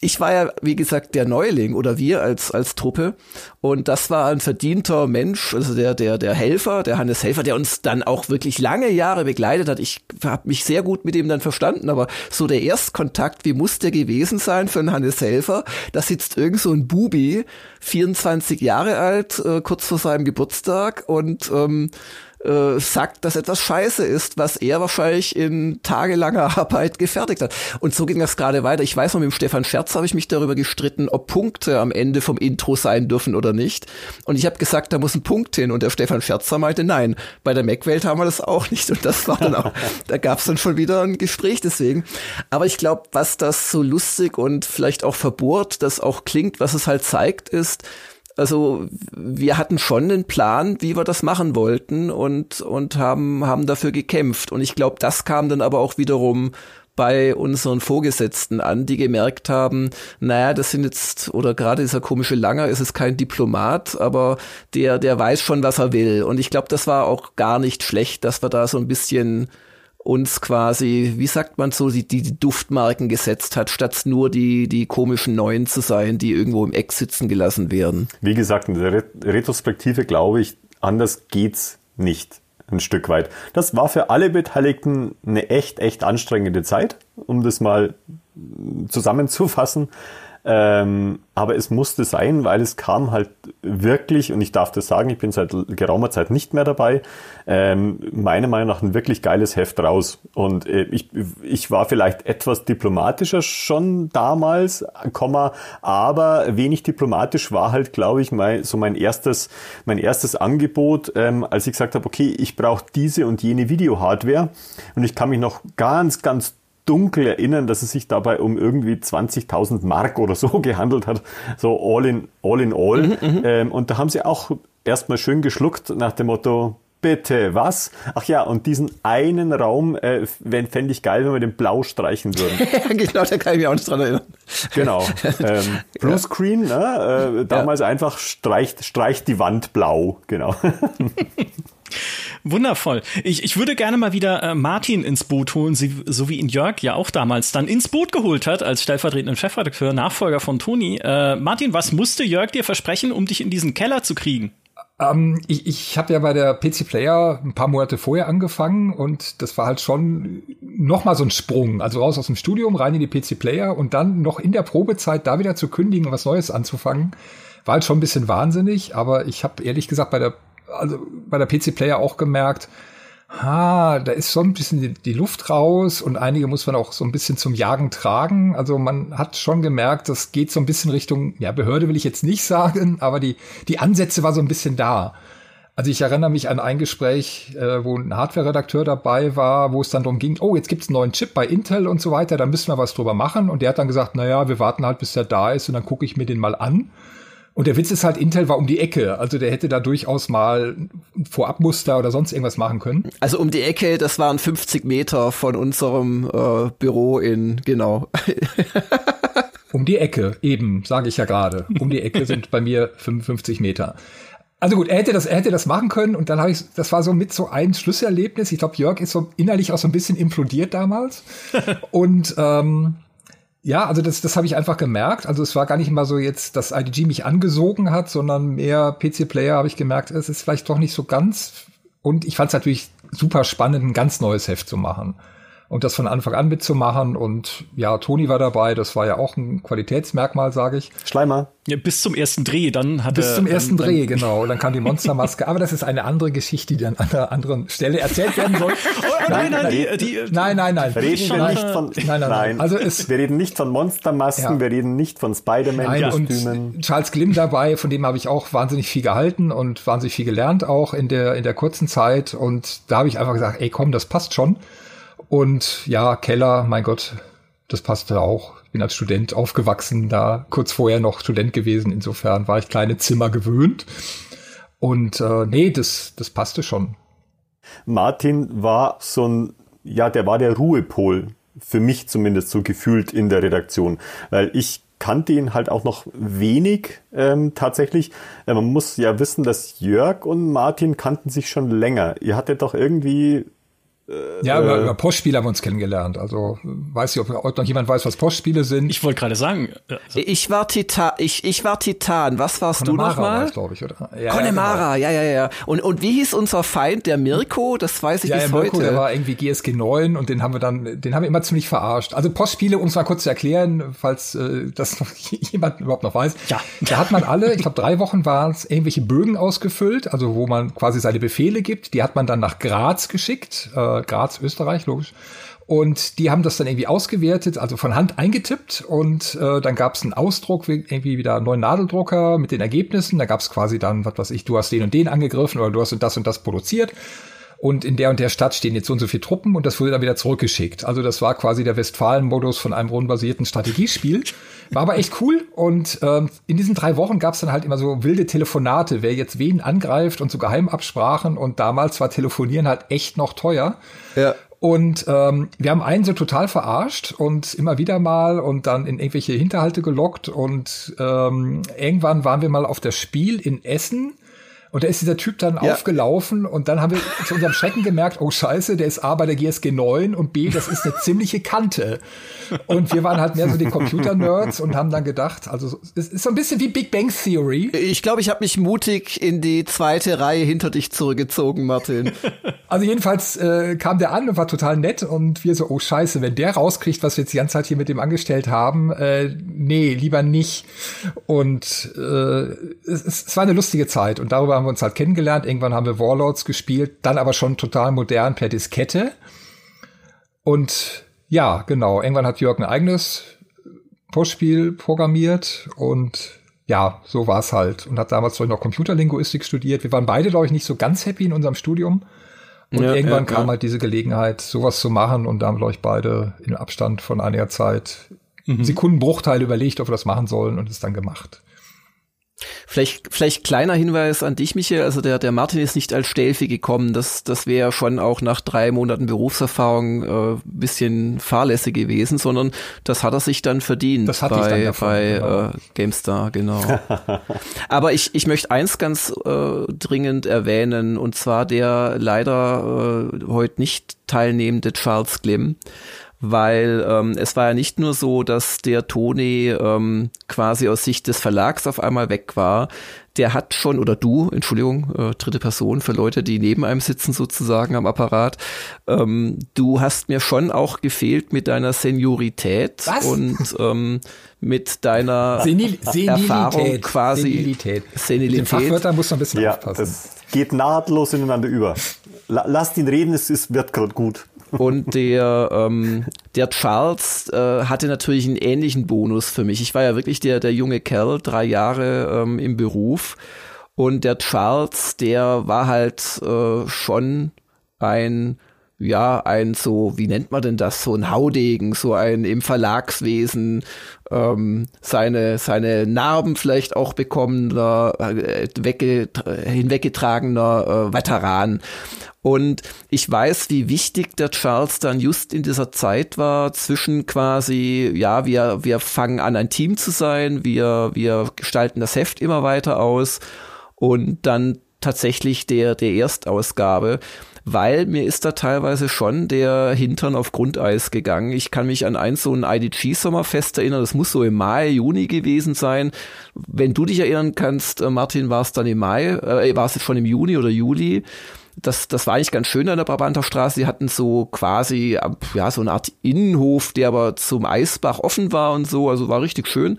ich war ja, wie gesagt, der Neuling oder wir als, als Truppe. Und das war ein verdienter Mensch, also der, der, der Helfer, der Hannes Helfer, der uns dann auch wirklich lange Jahre begleitet hat. Ich habe mich sehr gut mit ihm dann verstanden, aber so der Erstkontakt, wie muss der gewesen sein für einen Hannes Helfer? Da sitzt irgend so ein Bubi, 24 Jahre alt, äh, kurz vor seinem Geburtstag und ähm, äh, sagt, dass etwas scheiße ist, was er wahrscheinlich in tagelanger Arbeit gefertigt hat. Und so ging das gerade weiter. Ich weiß noch, mit dem Stefan Scherz habe ich mich darüber gestritten, ob Punkte am Ende vom Intro sein dürfen oder nicht. Und ich habe gesagt, da muss ein Punkt hin. Und der Stefan Scherzer meinte, nein, bei der Mac-Welt haben wir das auch nicht. Und das war dann auch, da gab es dann schon wieder ein Gespräch deswegen. Aber ich glaube, was das so lustig und vielleicht auch verbohrt, das auch klingt, was es halt zeigt, ist, also wir hatten schon einen Plan, wie wir das machen wollten und, und haben, haben dafür gekämpft. Und ich glaube, das kam dann aber auch wiederum bei unseren Vorgesetzten an, die gemerkt haben, naja, das sind jetzt, oder gerade dieser komische Langer ist es kein Diplomat, aber der, der weiß schon, was er will. Und ich glaube, das war auch gar nicht schlecht, dass wir da so ein bisschen uns quasi, wie sagt man so, die, die Duftmarken gesetzt hat, statt nur die, die komischen Neuen zu sein, die irgendwo im Eck sitzen gelassen werden. Wie gesagt, in der Retrospektive glaube ich, anders geht's nicht ein Stück weit. Das war für alle Beteiligten eine echt, echt anstrengende Zeit, um das mal zusammenzufassen. Ähm, aber es musste sein, weil es kam halt wirklich, und ich darf das sagen, ich bin seit geraumer Zeit nicht mehr dabei, ähm, meiner Meinung nach ein wirklich geiles Heft raus. Und äh, ich, ich war vielleicht etwas diplomatischer schon damals, Komma, aber wenig diplomatisch war halt, glaube ich, mein, so mein erstes, mein erstes Angebot, ähm, als ich gesagt habe, okay, ich brauche diese und jene Video-Hardware. Und ich kann mich noch ganz, ganz dunkel erinnern, dass es sich dabei um irgendwie 20.000 Mark oder so gehandelt hat. So all in all. In all. Mhm, mhm, ähm, und da haben sie auch erstmal schön geschluckt nach dem Motto, Bitte, was? Ach ja, und diesen einen Raum äh, fände ich geil, wenn wir den blau streichen würden. genau, da kann ich mich auch nicht dran erinnern. Genau. Ähm, Bluescreen, ne? äh, damals ja. einfach streicht, streicht die Wand blau, genau. Wundervoll. Ich, ich würde gerne mal wieder äh, Martin ins Boot holen, so wie ihn Jörg ja auch damals dann ins Boot geholt hat, als stellvertretenden Chefredakteur, Nachfolger von Toni. Äh, Martin, was musste Jörg dir versprechen, um dich in diesen Keller zu kriegen? Ähm, ich ich habe ja bei der PC Player ein paar Monate vorher angefangen und das war halt schon noch mal so ein Sprung. Also raus aus dem Studium, rein in die PC Player und dann noch in der Probezeit da wieder zu kündigen und was Neues anzufangen, war halt schon ein bisschen wahnsinnig. Aber ich habe ehrlich gesagt bei der also bei der PC Player auch gemerkt, ha, da ist so ein bisschen die, die, Luft raus und einige muss man auch so ein bisschen zum Jagen tragen. Also man hat schon gemerkt, das geht so ein bisschen Richtung, ja, Behörde will ich jetzt nicht sagen, aber die, die Ansätze war so ein bisschen da. Also ich erinnere mich an ein Gespräch, äh, wo ein Hardware-Redakteur dabei war, wo es dann darum ging, oh, jetzt gibt's einen neuen Chip bei Intel und so weiter, da müssen wir was drüber machen. Und der hat dann gesagt, na ja, wir warten halt, bis der da ist und dann gucke ich mir den mal an. Und der Witz ist halt, Intel war um die Ecke. Also der hätte da durchaus mal Vorabmuster oder sonst irgendwas machen können. Also um die Ecke, das waren 50 Meter von unserem äh, Büro in, genau. um die Ecke, eben, sage ich ja gerade. Um die Ecke sind bei mir 55 Meter. Also gut, er hätte das, er hätte das machen können und dann habe ich, das war so mit so ein Schlüsselerlebnis. Ich glaube, Jörg ist so innerlich auch so ein bisschen implodiert damals. und ähm, ja, also das, das habe ich einfach gemerkt. Also es war gar nicht mal so jetzt, dass IDG mich angesogen hat, sondern mehr PC-Player habe ich gemerkt, es ist vielleicht doch nicht so ganz. Und ich fand es natürlich super spannend, ein ganz neues Heft zu machen und das von Anfang an mitzumachen. Und ja, Toni war dabei, das war ja auch ein Qualitätsmerkmal, sage ich. Schleimer. Ja, bis zum ersten Dreh, dann hat Bis zum ersten dann, Dreh, genau. Dann kam die Monstermaske. Aber das ist eine andere Geschichte, die an einer anderen Stelle erzählt werden soll. oh, nein, nein, die, die, nein, nein, nein. Wir reden wir nicht von, nein, nein, nein. Also es, wir reden nicht von Monstermasken, ja. wir reden nicht von Spider-Man-Kostümen. Charles Glimm dabei, von dem habe ich auch wahnsinnig viel gehalten und wahnsinnig viel gelernt auch in der, in der kurzen Zeit. Und da habe ich einfach gesagt, ey, komm, das passt schon. Und ja, Keller, mein Gott, das passte auch. Ich bin als Student aufgewachsen, da kurz vorher noch Student gewesen. Insofern war ich kleine Zimmer gewöhnt. Und äh, nee, das, das passte schon. Martin war so ein, ja, der war der Ruhepol, für mich zumindest so gefühlt in der Redaktion. Weil ich kannte ihn halt auch noch wenig ähm, tatsächlich. Äh, man muss ja wissen, dass Jörg und Martin kannten sich schon länger. Ihr hattet doch irgendwie ja, über, über Postspiele haben wir uns kennengelernt. Also weiß ich, ob heute noch jemand weiß, was Postspiele sind. Ich wollte gerade sagen. Also ich war Titan. Ich, ich war Titan. Was warst Connemara du nochmal? glaube ich, oder? Ja, Connemara, ja, genau. ja, ja, ja. Und, und wie hieß unser Feind, der Mirko? Das weiß ich ja, bis Mirko, heute. Der war irgendwie GSG 9 und den haben wir dann, den haben wir immer ziemlich verarscht. Also Postspiele, um es mal kurz zu erklären, falls äh, das noch jemand überhaupt noch weiß. Ja. Da hat man alle, ich glaube drei Wochen waren es, irgendwelche Bögen ausgefüllt, also wo man quasi seine Befehle gibt. Die hat man dann nach Graz geschickt. Äh, Graz, Österreich, logisch. Und die haben das dann irgendwie ausgewertet, also von Hand eingetippt und äh, dann gab es einen Ausdruck, irgendwie wieder einen neuen Nadeldrucker mit den Ergebnissen. Da gab es quasi dann, was weiß ich, du hast den und den angegriffen oder du hast das und das produziert. Und in der und der Stadt stehen jetzt so und so viele Truppen und das wurde dann wieder zurückgeschickt. Also das war quasi der Westfalen-Modus von einem rundenbasierten Strategiespiel. War aber echt cool und ähm, in diesen drei Wochen gab es dann halt immer so wilde Telefonate, wer jetzt wen angreift und so Geheimabsprachen und damals war Telefonieren halt echt noch teuer. Ja. Und ähm, wir haben einen so total verarscht und immer wieder mal und dann in irgendwelche Hinterhalte gelockt und ähm, irgendwann waren wir mal auf das Spiel in Essen und da ist dieser Typ dann ja. aufgelaufen und dann haben wir zu unserem Schrecken gemerkt, oh scheiße, der ist A bei der GSG 9 und B, das ist eine ziemliche Kante. Und wir waren halt mehr so die Computer-Nerds und haben dann gedacht, also es ist so ein bisschen wie Big Bang Theory. Ich glaube, ich habe mich mutig in die zweite Reihe hinter dich zurückgezogen, Martin. Also jedenfalls äh, kam der an und war total nett und wir so, oh scheiße, wenn der rauskriegt, was wir jetzt die ganze Zeit hier mit dem angestellt haben, äh, nee, lieber nicht. Und äh, es, es war eine lustige Zeit und darüber haben wir uns halt kennengelernt. Irgendwann haben wir Warlords gespielt, dann aber schon total modern per Diskette. Und ja, genau, irgendwann hat Jörg ein eigenes Postspiel programmiert und ja, so war es halt. Und hat damals noch Computerlinguistik studiert. Wir waren beide, glaube ich, nicht so ganz happy in unserem Studium. Und ja, irgendwann ja, kam ja. halt diese Gelegenheit, sowas zu machen. Und da haben, glaube ich, beide im Abstand von einiger Zeit mhm. Sekundenbruchteile überlegt, ob wir das machen sollen und es dann gemacht. Vielleicht, vielleicht kleiner Hinweis an dich, Michael. Also der, der Martin ist nicht als Stählfi gekommen. Das, das wäre schon auch nach drei Monaten Berufserfahrung äh, bisschen fahrlässig gewesen, sondern das hat er sich dann verdient das hatte bei, ich dann davon, bei genau. Äh, GameStar, genau. Aber ich, ich möchte eins ganz äh, dringend erwähnen, und zwar der leider äh, heute nicht teilnehmende Charles Glimm weil ähm, es war ja nicht nur so, dass der Toni ähm, quasi aus Sicht des Verlags auf einmal weg war. Der hat schon, oder du, Entschuldigung, äh, dritte Person für Leute, die neben einem sitzen sozusagen am Apparat, ähm, du hast mir schon auch gefehlt mit deiner Seniorität Was? und ähm, mit deiner Senil Erfahrung quasi. Senilität. Senilität. Mit den Fachwörtern muss man ein bisschen ja, aufpassen. Das geht nahtlos ineinander über. Lass ihn reden, es ist, wird gerade gut. Und der, ähm, der Charles äh, hatte natürlich einen ähnlichen Bonus für mich. Ich war ja wirklich der, der junge Kerl, drei Jahre ähm, im Beruf. Und der Charles, der war halt äh, schon ein ja, ein so, wie nennt man denn das, so ein Haudegen, so ein im Verlagswesen, ähm, seine, seine Narben vielleicht auch bekommener, äh, wegge hinweggetragener äh, Veteran. Und ich weiß, wie wichtig der Charles dann just in dieser Zeit war, zwischen quasi, ja, wir, wir fangen an, ein Team zu sein, wir, wir gestalten das Heft immer weiter aus und dann tatsächlich der, der Erstausgabe weil mir ist da teilweise schon der Hintern auf Grundeis gegangen. Ich kann mich an ein so ein IDG-Sommerfest erinnern, das muss so im Mai, Juni gewesen sein. Wenn du dich erinnern kannst, äh, Martin, war es dann im Mai, äh, war es schon im Juni oder Juli das, das war eigentlich ganz schön an der Brabanter Straße. Die hatten so quasi, ja, so eine Art Innenhof, der aber zum Eisbach offen war und so, also war richtig schön.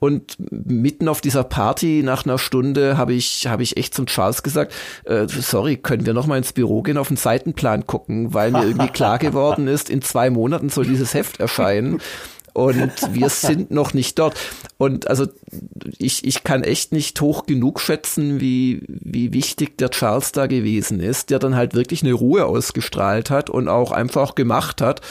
Und mitten auf dieser Party nach einer Stunde habe ich habe ich echt zum Charles gesagt, äh, sorry, können wir noch mal ins Büro gehen auf den Seitenplan gucken, weil mir irgendwie klar geworden ist, in zwei Monaten soll dieses Heft erscheinen und wir sind noch nicht dort. Und also ich, ich kann echt nicht hoch genug schätzen, wie, wie wichtig der Charles da gewesen ist, der dann halt wirklich eine Ruhe ausgestrahlt hat und auch einfach gemacht hat.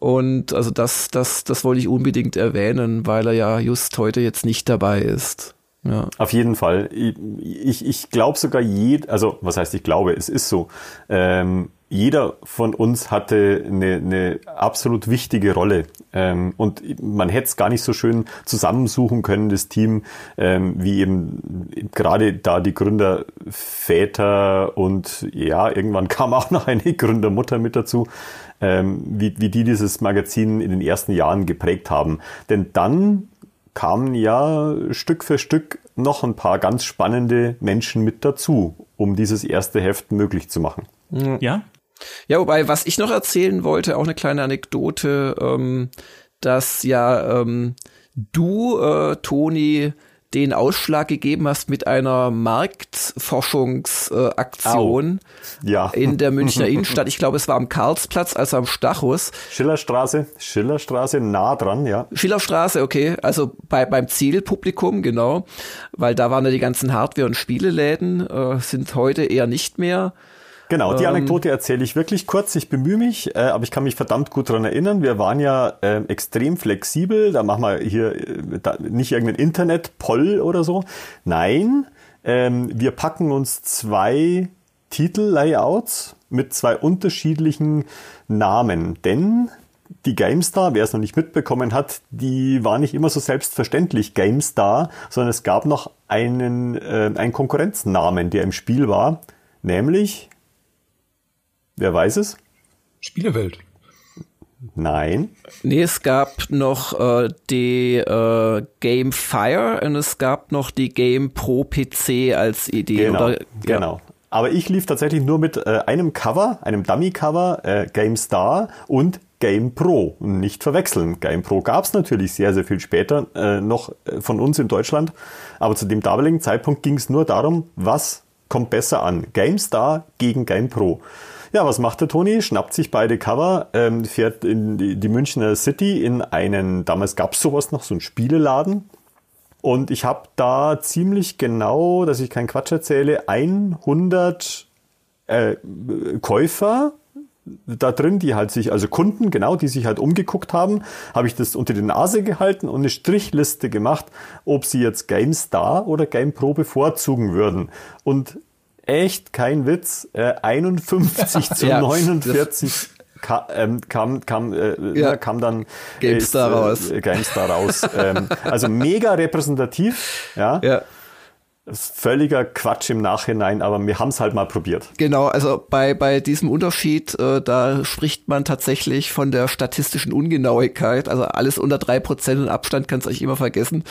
Und also das, das, das wollte ich unbedingt erwähnen, weil er ja just heute jetzt nicht dabei ist. Ja. Auf jeden Fall. Ich, ich, glaube sogar jed, also was heißt ich glaube, es ist so. Ähm, jeder von uns hatte eine, eine absolut wichtige Rolle. Ähm, und man hätte es gar nicht so schön zusammensuchen können, das Team, ähm, wie eben gerade da die Gründerväter und ja, irgendwann kam auch noch eine Gründermutter mit dazu ähm, wie, wie die dieses Magazin in den ersten Jahren geprägt haben. Denn dann kamen ja Stück für Stück noch ein paar ganz spannende Menschen mit dazu, um dieses erste Heft möglich zu machen. Ja. Ja, wobei, was ich noch erzählen wollte, auch eine kleine Anekdote, ähm, dass ja ähm, du, äh, Toni, den Ausschlag gegeben hast mit einer Marktforschungsaktion äh, ja. in der Münchner Innenstadt. Ich glaube, es war am Karlsplatz, also am Stachus. Schillerstraße, Schillerstraße, nah dran, ja. Schillerstraße, okay, also bei, beim Zielpublikum, genau, weil da waren ja die ganzen Hardware- und Spieleläden, äh, sind heute eher nicht mehr. Genau, die ähm, Anekdote erzähle ich wirklich kurz. Ich bemühe mich, äh, aber ich kann mich verdammt gut dran erinnern. Wir waren ja äh, extrem flexibel. Da machen wir hier äh, da, nicht irgendein Internet-Poll oder so. Nein, ähm, wir packen uns zwei Titel-Layouts mit zwei unterschiedlichen Namen. Denn die GameStar, wer es noch nicht mitbekommen hat, die war nicht immer so selbstverständlich GameStar, sondern es gab noch einen, äh, einen Konkurrenznamen, der im Spiel war, nämlich, wer weiß es? Spielewelt. Nein. Nee, es gab noch äh, die äh, Game Fire und es gab noch die Game Pro PC als Idee. Genau, oder, ja. genau. Aber ich lief tatsächlich nur mit äh, einem Cover, einem Dummy-Cover, äh, Game Star und Game Pro. Nicht verwechseln. Game Pro gab es natürlich sehr, sehr viel später äh, noch äh, von uns in Deutschland. Aber zu dem damaligen Zeitpunkt ging es nur darum, was kommt besser an. Game Star gegen Game Pro. Ja, was macht der Toni? Schnappt sich beide Cover, ähm, fährt in die, Münchner City in einen, damals gab es sowas noch, so einen Spieleladen. Und ich habe da ziemlich genau, dass ich keinen Quatsch erzähle, 100 äh, Käufer da drin, die halt sich, also Kunden, genau, die sich halt umgeguckt haben, habe ich das unter die Nase gehalten und eine Strichliste gemacht, ob sie jetzt GameStar oder GamePro bevorzugen würden. Und echt kein Witz, äh, 51 zu ja, 49 ka, ähm, kam, kam, äh, ja. kam dann GameStar äh, raus. GameStar raus. ähm, also mega repräsentativ, ja. ja völliger Quatsch im Nachhinein, aber wir haben es halt mal probiert. Genau, also bei, bei diesem Unterschied, äh, da spricht man tatsächlich von der statistischen Ungenauigkeit. Also alles unter drei Prozent und Abstand kannst du euch immer vergessen.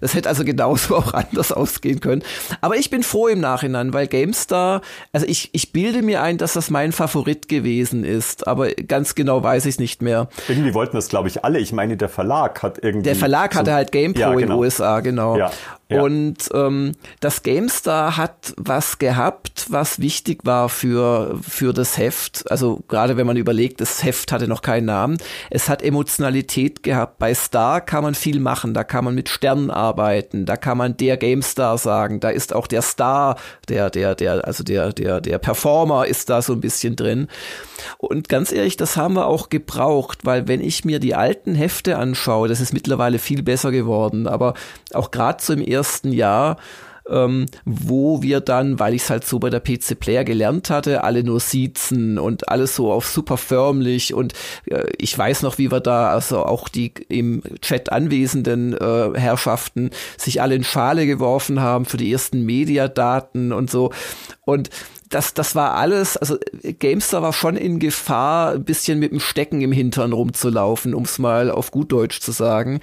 Das hätte also genauso auch anders ausgehen können. Aber ich bin froh im Nachhinein, weil GameStar, also ich, ich bilde mir ein, dass das mein Favorit gewesen ist, aber ganz genau weiß ich es nicht mehr. Irgendwie wollten das, glaube ich, alle. Ich meine, der Verlag hat irgendwie. Der Verlag hatte halt GamePro ja, genau. in den USA, genau. Ja. Und ähm, das GameStar hat was gehabt, was wichtig war für, für das Heft. Also gerade wenn man überlegt, das Heft hatte noch keinen Namen. Es hat Emotionalität gehabt. Bei Star kann man viel machen. Da kann man mit Sternen arbeiten. Da kann man der GameStar sagen. Da ist auch der Star, der, der, der, also der, der, der Performer ist da so ein bisschen drin. Und ganz ehrlich, das haben wir auch gebraucht, weil wenn ich mir die alten Hefte anschaue, das ist mittlerweile viel besser geworden. Aber auch gerade so im ersten Jahr, ähm, wo wir dann, weil ich es halt so bei der PC Player gelernt hatte, alle nur siezen und alles so auf super förmlich und äh, ich weiß noch, wie wir da, also auch die im Chat anwesenden äh, Herrschaften sich alle in Schale geworfen haben für die ersten Mediadaten und so. Und das, das war alles, also Gamestar war schon in Gefahr, ein bisschen mit dem Stecken im Hintern rumzulaufen, um es mal auf gut Deutsch zu sagen.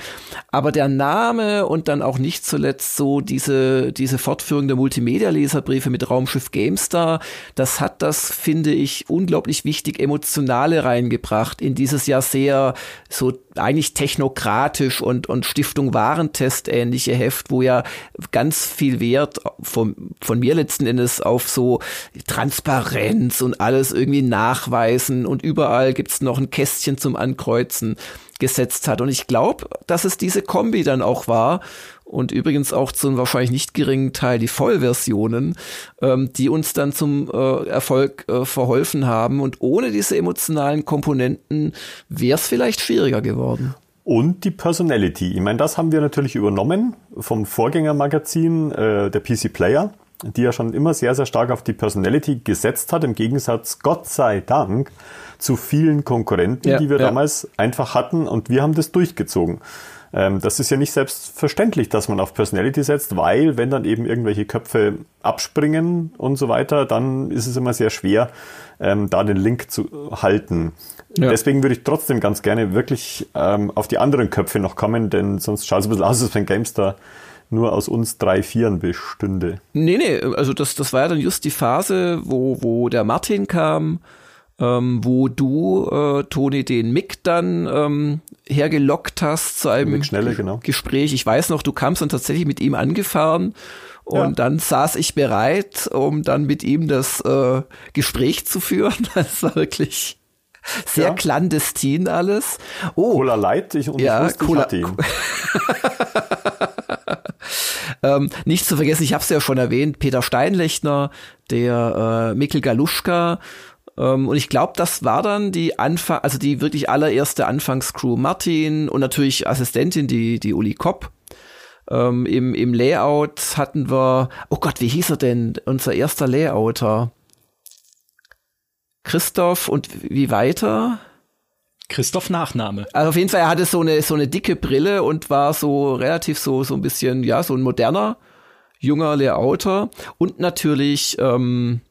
Aber der Name und dann auch nicht zuletzt so diese, diese Fortführung der Multimedia-Leserbriefe mit Raumschiff Gamestar, das hat das, finde ich, unglaublich wichtig emotionale reingebracht in dieses Jahr sehr so eigentlich technokratisch und, und Stiftung Warentest ähnliche Heft, wo ja ganz viel Wert von, von mir letzten Endes auf so Transparenz und alles irgendwie nachweisen und überall gibt's noch ein Kästchen zum Ankreuzen gesetzt hat. Und ich glaube, dass es diese Kombi dann auch war und übrigens auch zum wahrscheinlich nicht geringen Teil die Vollversionen, ähm, die uns dann zum äh, Erfolg äh, verholfen haben. Und ohne diese emotionalen Komponenten wäre es vielleicht schwieriger geworden. Und die Personality. Ich meine, das haben wir natürlich übernommen vom Vorgängermagazin äh, der PC Player die ja schon immer sehr, sehr stark auf die Personality gesetzt hat, im Gegensatz, Gott sei Dank, zu vielen Konkurrenten, ja, die wir ja. damals einfach hatten und wir haben das durchgezogen. Ähm, das ist ja nicht selbstverständlich, dass man auf Personality setzt, weil wenn dann eben irgendwelche Köpfe abspringen und so weiter, dann ist es immer sehr schwer, ähm, da den Link zu halten. Ja. Deswegen würde ich trotzdem ganz gerne wirklich ähm, auf die anderen Köpfe noch kommen, denn sonst schaut es ein bisschen aus, als wenn Gamestar nur aus uns drei Vieren bestünde. Nee, nee, also das, das war ja dann just die Phase, wo, wo der Martin kam, ähm, wo du, äh, Toni, den Mick dann ähm, hergelockt hast zu einem Schnelle, genau. Gespräch. Ich weiß noch, du kamst dann tatsächlich mit ihm angefahren und ja. dann saß ich bereit, um dann mit ihm das äh, Gespräch zu führen. Das war wirklich sehr ja. clandestin alles. Oh, Cola Light, ich, und ja, ich wusste, Cola, ich ihn. Ähm, nicht zu vergessen, ich habe es ja schon erwähnt, Peter Steinlechner, der äh, Mikkel Galuschka ähm, und ich glaube, das war dann die Anfang, also die wirklich allererste Anfangscrew. Martin und natürlich Assistentin, die, die Uli Kopp. Ähm, im, Im Layout hatten wir, oh Gott, wie hieß er denn? Unser erster Layouter. Christoph und wie weiter? Christoph Nachname. Also auf jeden Fall, er hatte so eine, so eine dicke Brille und war so relativ so, so ein bisschen, ja, so ein moderner, junger Layouter. Und natürlich, ähm,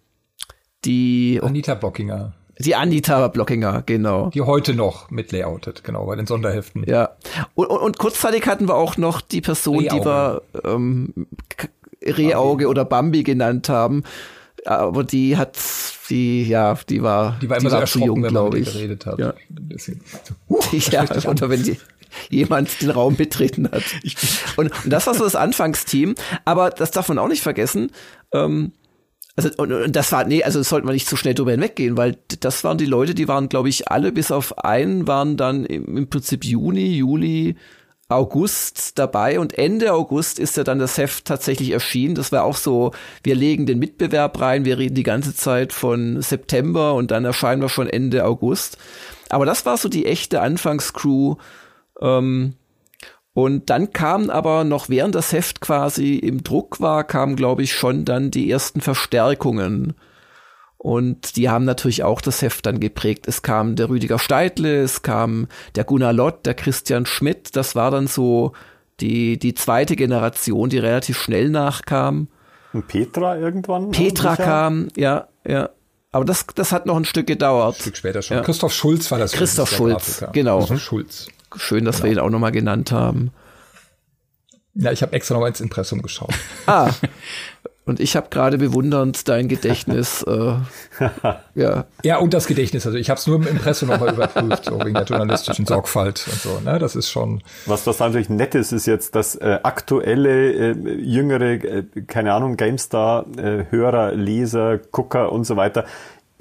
die Anita Blockinger. Die Anita Blockinger, genau. Die heute noch mit layoutet, genau, bei den Sonderheften. Ja. Und, und, und kurzzeitig hatten wir auch noch die Person, Rehauge. die wir ähm, Rehauge oder Bambi genannt haben. Aber die hat, die, ja, die war, die war immer die so war zu jung, glaube ich. Geredet hat. Ja, ja oder wenn die, jemand den Raum betreten hat. Und, und das war so das Anfangsteam. Aber das darf man auch nicht vergessen. Ähm, also, und, und das war, nee, also das sollte man nicht zu schnell drüber hinweggehen, weil das waren die Leute, die waren, glaube ich, alle bis auf einen waren dann im, im Prinzip Juni, Juli, August dabei und Ende August ist ja dann das Heft tatsächlich erschienen. Das war auch so, wir legen den Mitbewerb rein, wir reden die ganze Zeit von September und dann erscheinen wir schon Ende August. Aber das war so die echte Anfangscrew, ähm, und dann kam aber noch während das Heft quasi im Druck war, kamen, glaube ich, schon dann die ersten Verstärkungen. Und die haben natürlich auch das Heft dann geprägt. Es kam der Rüdiger Steidle, es kam der Gunnar Lott, der Christian Schmidt. Das war dann so die, die zweite Generation, die relativ schnell nachkam. Und Petra irgendwann? Petra kam, ja, ja. Aber das, das hat noch ein Stück gedauert. Ein Stück später schon. Ja. Christoph Schulz war das. Christoph Schulz, genau. Christoph Schulz. Schön, dass genau. wir ihn auch nochmal genannt haben. Ja, ich habe extra nochmal ins Impressum geschaut. Ah, und ich habe gerade bewundernd dein Gedächtnis. äh, ja. ja, und das Gedächtnis. Also ich habe es nur im Impressum nochmal überprüft, so wegen der journalistischen Sorgfalt und so. Ne? Das ist schon. Was was natürlich nett ist, ist jetzt, dass äh, aktuelle, äh, jüngere, äh, keine Ahnung, GameStar-Hörer, Leser, Gucker und so weiter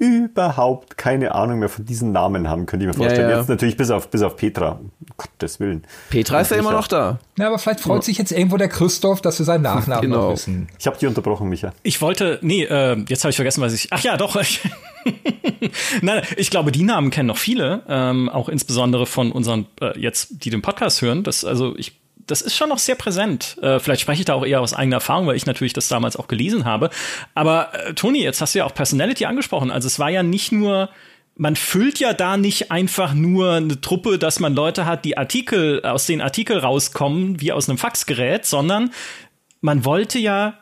überhaupt keine Ahnung mehr von diesen Namen haben, könnte ich mir vorstellen. Ja, ja. Jetzt natürlich bis auf, bis auf Petra. Um Gottes Willen. Petra ist ja immer noch da. Ja, aber vielleicht freut sich jetzt irgendwo der Christoph, dass wir seinen Nachnamen genau. noch wissen. Ich habe dich unterbrochen, Micha. Ich wollte, nee, äh, jetzt habe ich vergessen, was ich. Ach ja, doch. Nein, ich glaube, die Namen kennen noch viele, ähm, auch insbesondere von unseren äh, jetzt, die den Podcast hören. Das, also ich das ist schon noch sehr präsent. Äh, vielleicht spreche ich da auch eher aus eigener Erfahrung, weil ich natürlich das damals auch gelesen habe. Aber äh, Toni, jetzt hast du ja auch Personality angesprochen. Also es war ja nicht nur man füllt ja da nicht einfach nur eine Truppe, dass man Leute hat, die Artikel aus den Artikel rauskommen, wie aus einem Faxgerät, sondern man wollte ja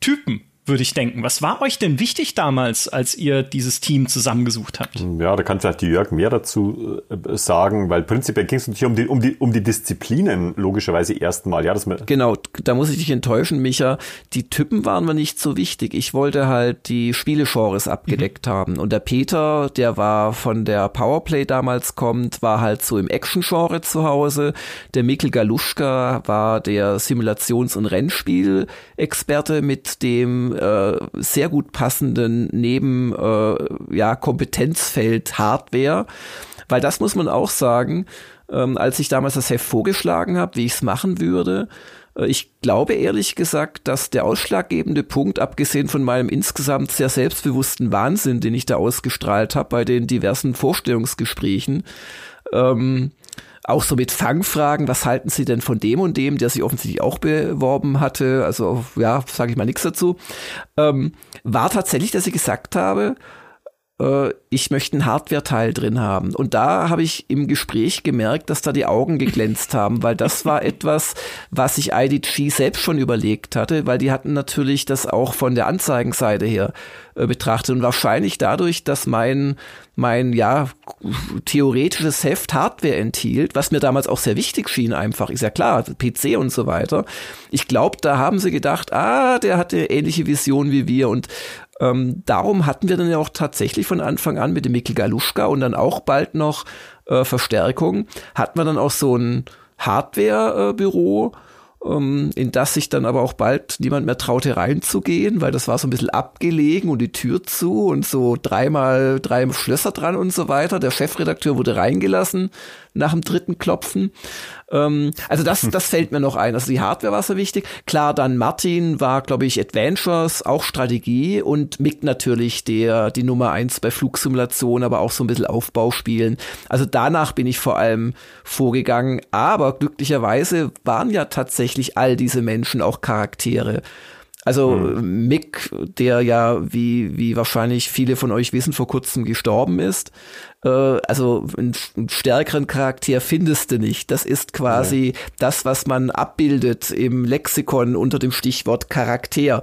Typen würde ich denken. Was war euch denn wichtig damals, als ihr dieses Team zusammengesucht habt? Ja, da kann vielleicht die Jörg mehr dazu äh, sagen, weil prinzipiell ging es natürlich um die, um, die, um die Disziplinen logischerweise erstmal. Ja, das genau, da muss ich dich enttäuschen, Micha. Die Typen waren mir nicht so wichtig. Ich wollte halt die Spielegenres abgedeckt mhm. haben. Und der Peter, der war von der Powerplay damals kommt, war halt so im Action-Genre zu Hause. Der Mikkel Galuschka war der Simulations- und Rennspiel-Experte mit dem äh, sehr gut passenden Neben äh, ja Kompetenzfeld Hardware, weil das muss man auch sagen, ähm, als ich damals das Heft vorgeschlagen habe, wie ich es machen würde, äh, ich glaube ehrlich gesagt, dass der ausschlaggebende Punkt, abgesehen von meinem insgesamt sehr selbstbewussten Wahnsinn, den ich da ausgestrahlt habe bei den diversen Vorstellungsgesprächen, ähm, auch so mit Fangfragen, was halten Sie denn von dem und dem, der sich offensichtlich auch beworben hatte, also ja, sage ich mal nichts dazu, ähm, war tatsächlich, dass ich gesagt habe, ich möchte einen Hardware-Teil drin haben. Und da habe ich im Gespräch gemerkt, dass da die Augen geglänzt haben, weil das war etwas, was sich IDG selbst schon überlegt hatte, weil die hatten natürlich das auch von der Anzeigenseite her äh, betrachtet und wahrscheinlich dadurch, dass mein mein ja theoretisches Heft Hardware enthielt, was mir damals auch sehr wichtig schien einfach, ist ja klar, PC und so weiter. Ich glaube, da haben sie gedacht, ah, der hatte ähnliche Vision wie wir und ähm, darum hatten wir dann ja auch tatsächlich von Anfang an mit dem Mikkel Galuschka und dann auch bald noch äh, Verstärkung, hatten wir dann auch so ein Hardware-Büro, ähm, in das sich dann aber auch bald niemand mehr traute reinzugehen, weil das war so ein bisschen abgelegen und die Tür zu und so dreimal drei Schlösser dran und so weiter. Der Chefredakteur wurde reingelassen, nach dem dritten Klopfen. Ähm, also das, hm. das fällt mir noch ein. Also die Hardware war so wichtig. Klar, dann Martin war, glaube ich, Adventures, auch Strategie und Mick natürlich der, die Nummer eins bei Flugsimulation, aber auch so ein bisschen Aufbauspielen. Also danach bin ich vor allem vorgegangen. Aber glücklicherweise waren ja tatsächlich all diese Menschen auch Charaktere. Also mhm. Mick, der ja, wie, wie wahrscheinlich viele von euch wissen, vor kurzem gestorben ist. Äh, also einen, einen, stärkeren Charakter findest du nicht. Das ist quasi ja. das, was man abbildet im Lexikon unter dem Stichwort Charakter.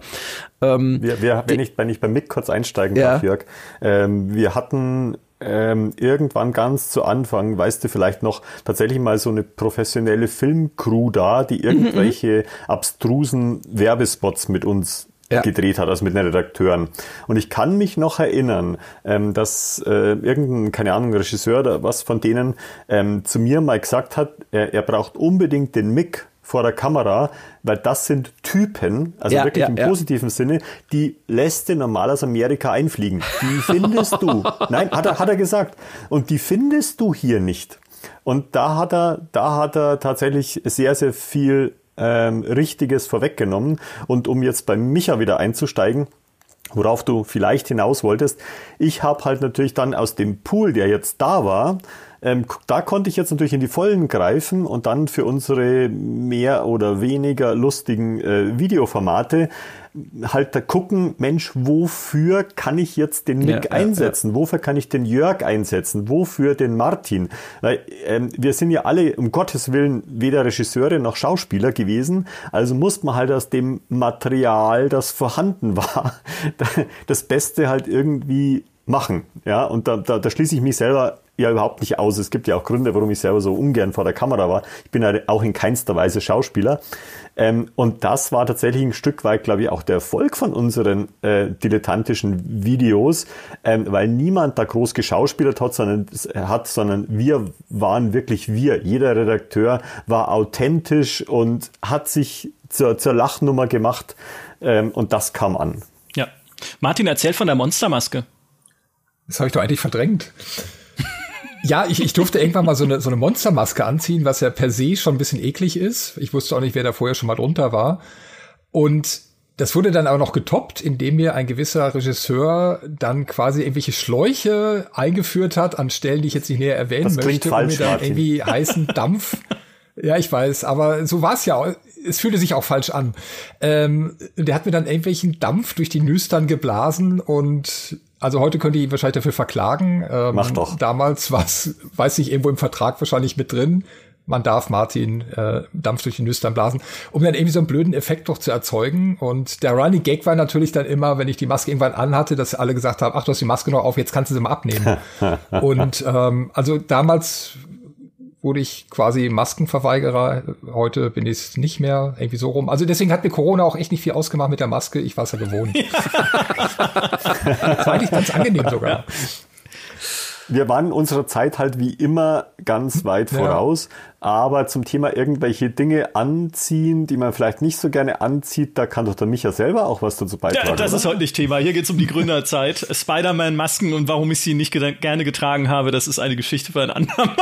Ähm, wir, wir, wenn, ich, wenn ich bei Mick kurz einsteigen darf, ja. Jörg, ähm, wir hatten ähm, irgendwann ganz zu Anfang, weißt du vielleicht noch, tatsächlich mal so eine professionelle Filmcrew da, die mhm, irgendwelche mhm. abstrusen Werbespots mit uns ja. gedreht hat, also mit den Redakteuren. Und ich kann mich noch erinnern, ähm, dass äh, irgendein, keine Ahnung, Regisseur oder was von denen ähm, zu mir mal gesagt hat, er, er braucht unbedingt den Mick vor der Kamera, weil das sind Typen, also ja, wirklich ja, im ja. positiven Sinne, die lässt du normal aus Amerika einfliegen. Die findest du. Nein, hat er, hat er gesagt. Und die findest du hier nicht. Und da hat er, da hat er tatsächlich sehr, sehr viel ähm, Richtiges vorweggenommen. Und um jetzt bei Micha wieder einzusteigen, worauf du vielleicht hinaus wolltest, ich habe halt natürlich dann aus dem Pool, der jetzt da war, ähm, da konnte ich jetzt natürlich in die Vollen greifen und dann für unsere mehr oder weniger lustigen äh, Videoformate halt da gucken, Mensch, wofür kann ich jetzt den Nick ja, einsetzen? Ja, ja. Wofür kann ich den Jörg einsetzen? Wofür den Martin? Weil ähm, wir sind ja alle, um Gottes Willen, weder Regisseure noch Schauspieler gewesen. Also muss man halt aus dem Material, das vorhanden war, das Beste halt irgendwie machen. Ja, und da, da, da schließe ich mich selber ja überhaupt nicht aus. Es gibt ja auch Gründe, warum ich selber so ungern vor der Kamera war. Ich bin ja auch in keinster Weise Schauspieler. Ähm, und das war tatsächlich ein Stück weit, glaube ich, auch der Erfolg von unseren äh, dilettantischen Videos, ähm, weil niemand da groß geschauspielert hat sondern, hat, sondern wir waren wirklich wir. Jeder Redakteur war authentisch und hat sich zur, zur Lachnummer gemacht ähm, und das kam an. Ja. Martin, erzähl von der Monstermaske. Das habe ich doch eigentlich verdrängt. Ja, ich, ich durfte irgendwann mal so eine, so eine Monstermaske anziehen, was ja per se schon ein bisschen eklig ist. Ich wusste auch nicht, wer da vorher schon mal drunter war. Und das wurde dann aber noch getoppt, indem mir ein gewisser Regisseur dann quasi irgendwelche Schläuche eingeführt hat an Stellen, die ich jetzt nicht näher erwähnen das möchte, falsch, um mir dann Martin. irgendwie heißen Dampf. ja, ich weiß, aber so war es ja. Es fühlte sich auch falsch an. Ähm, der hat mir dann irgendwelchen Dampf durch die Nüstern geblasen und also heute könnte ich ihn wahrscheinlich dafür verklagen. Ähm, Mach doch. Damals war es, weiß ich, irgendwo im Vertrag wahrscheinlich mit drin. Man darf Martin äh, Dampf durch die Nüstern blasen, um dann irgendwie so einen blöden Effekt doch zu erzeugen. Und der Running Gag war natürlich dann immer, wenn ich die Maske irgendwann anhatte, dass alle gesagt haben, ach, du hast die Maske noch auf, jetzt kannst du sie mal abnehmen. und ähm, also damals wurde ich quasi Maskenverweigerer. Heute bin ich es nicht mehr irgendwie so rum. Also deswegen hat mir Corona auch echt nicht viel ausgemacht mit der Maske. Ich war es ja gewohnt. das war eigentlich ganz angenehm sogar wir waren unserer Zeit halt wie immer ganz weit voraus. Aber zum Thema irgendwelche Dinge anziehen, die man vielleicht nicht so gerne anzieht, da kann doch der Micha selber auch was dazu beitragen. Ja, das oder? ist heute nicht Thema. Hier geht es um die Gründerzeit. Spider-Man-Masken und warum ich sie nicht gerne getragen habe, das ist eine Geschichte für ein andermal.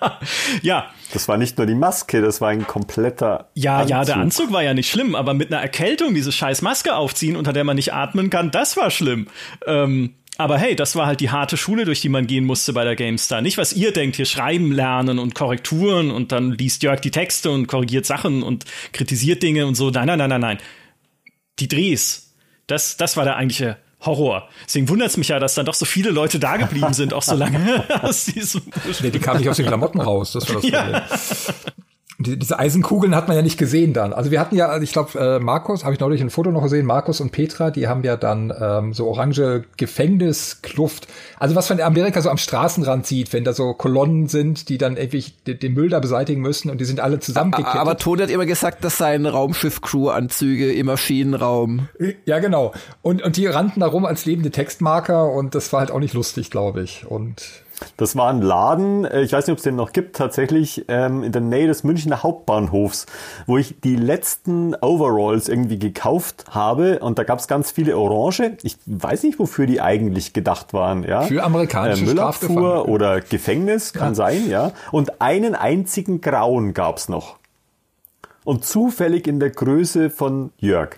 ja. Das war nicht nur die Maske, das war ein kompletter. Ja, Anzug. ja, der Anzug war ja nicht schlimm, aber mit einer Erkältung diese scheiß Maske aufziehen, unter der man nicht atmen kann, das war schlimm. Ähm, aber hey, das war halt die harte Schule, durch die man gehen musste bei der GameStar. Nicht, was ihr denkt, hier schreiben lernen und Korrekturen und dann liest Jörg die Texte und korrigiert Sachen und kritisiert Dinge und so. Nein, nein, nein, nein, nein. Die Drehs, das, das war der eigentliche Horror. Deswegen wundert es mich ja, dass dann doch so viele Leute da geblieben sind, auch so lange aus diesem. Nee, die kamen nicht aus den Klamotten raus, das war das Problem. Die, diese Eisenkugeln hat man ja nicht gesehen dann. Also wir hatten ja, ich glaube, äh, Markus, habe ich neulich ein Foto noch gesehen, Markus und Petra, die haben ja dann ähm, so orange Gefängniskluft. Also was man in Amerika so am Straßenrand sieht, wenn da so Kolonnen sind, die dann irgendwie den, Müll da beseitigen müssen und die sind alle zusammengekettet. Aber Tod hat immer gesagt, das seien Raumschiff-Crew-Anzüge im Maschinenraum. Ja, genau. Und, und die rannten da rum als lebende Textmarker und das war halt auch nicht lustig, glaube ich. Und Das war ein Laden, äh, ich weiß nicht, ob es den noch gibt, tatsächlich ähm, in der Nähe des Münchner Hauptbahnhofs, wo ich die letzten Overalls irgendwie gekauft habe und da gab es ganz viele Orange. Ich weiß nicht, wofür die eigentlich gedacht waren. Ja? Für amerikanische äh, Müllabfuhr oder Gefängnis, kann ja. sein, ja. Und einen einzigen grauen gab es noch. Und zufällig in der Größe von Jörg.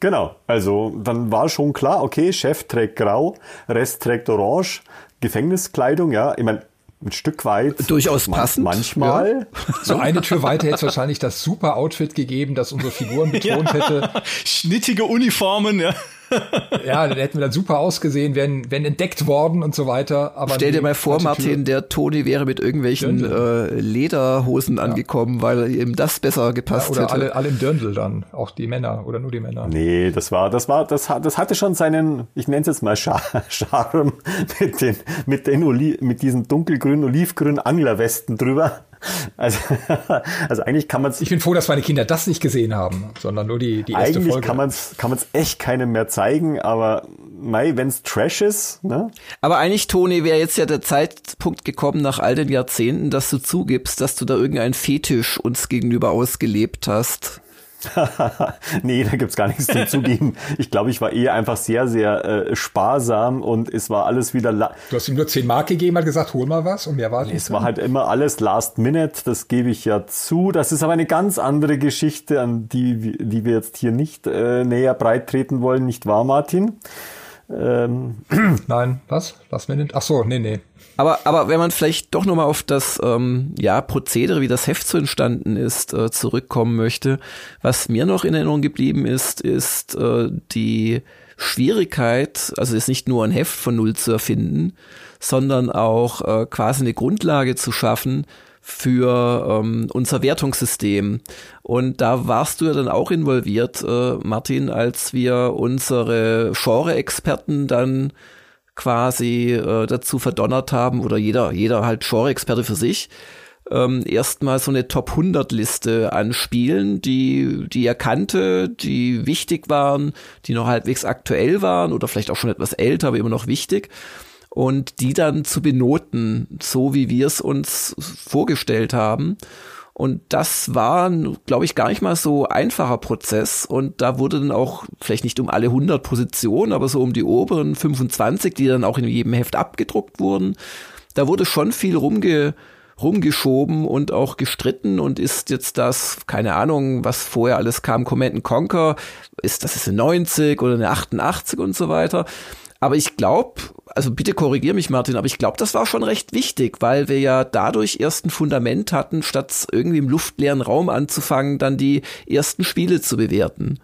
Genau, also dann war schon klar, okay, Chef trägt grau, Rest trägt orange, Gefängniskleidung, ja, ich meine, ein Stück weit. Durchaus passend. Manchmal. Ja. So eine Tür weiter hätte es wahrscheinlich das super Outfit gegeben, das unsere Figuren betont ja. hätte. Schnittige Uniformen, ja ja, dann hätten wir dann super ausgesehen, wenn, wenn entdeckt worden und so weiter. Aber Stell dir mal vor, Martin, der Toni wäre mit irgendwelchen äh, Lederhosen ja. angekommen, weil ihm das besser gepasst ja, oder hätte. Alle, alle im Dirndl dann, auch die Männer oder nur die Männer. Nee, das war, das war, das, das hatte schon seinen, ich nenne es jetzt mal Charme mit den, mit den Oli mit diesen dunkelgrünen, olivgrünen Anglerwesten drüber. Also, also eigentlich kann man es. Ich bin froh, dass meine Kinder das nicht gesehen haben, sondern nur die, die erste eigentlich Folge. kann man es kann man's echt keinem mehr zeigen, aber mei, wenn es Trash ist, ne? Aber eigentlich, Toni, wäre jetzt ja der Zeitpunkt gekommen nach all den Jahrzehnten, dass du zugibst, dass du da irgendeinen Fetisch uns gegenüber ausgelebt hast. nee, da gibt's gar nichts zum Zugeben. Ich glaube, ich war eher einfach sehr, sehr äh, sparsam und es war alles wieder. Du hast ihm nur 10 Mark gegeben, hat gesagt, hol mal was und mehr war es Es war halt immer alles Last Minute, das gebe ich ja zu. Das ist aber eine ganz andere Geschichte, an die, die wir jetzt hier nicht äh, näher breit treten wollen, nicht wahr, Martin? Ähm. Nein, was? Last Minute? Ach so, nee, nee. Aber, aber wenn man vielleicht doch nochmal auf das ähm, ja, Prozedere, wie das Heft so entstanden ist, äh, zurückkommen möchte, was mir noch in Erinnerung geblieben ist, ist äh, die Schwierigkeit, also ist nicht nur ein Heft von Null zu erfinden, sondern auch äh, quasi eine Grundlage zu schaffen für ähm, unser Wertungssystem. Und da warst du ja dann auch involviert, äh, Martin, als wir unsere Genre-Experten dann quasi äh, dazu verdonnert haben, oder jeder, jeder halt Genre-Experte für sich, ähm, erstmal so eine Top 100 Liste anspielen, die, die er kannte, die wichtig waren, die noch halbwegs aktuell waren oder vielleicht auch schon etwas älter, aber immer noch wichtig. Und die dann zu benoten, so wie wir es uns vorgestellt haben. Und das war, glaube ich, gar nicht mal so einfacher Prozess. Und da wurde dann auch, vielleicht nicht um alle 100 Positionen, aber so um die oberen 25, die dann auch in jedem Heft abgedruckt wurden. Da wurde schon viel rumge, rumgeschoben und auch gestritten und ist jetzt das, keine Ahnung, was vorher alles kam, Command Conquer, ist das ist eine 90 oder eine 88 und so weiter. Aber ich glaube, also bitte korrigier mich, Martin, aber ich glaube, das war schon recht wichtig, weil wir ja dadurch erst ein Fundament hatten, statt irgendwie im luftleeren Raum anzufangen, dann die ersten Spiele zu bewerten.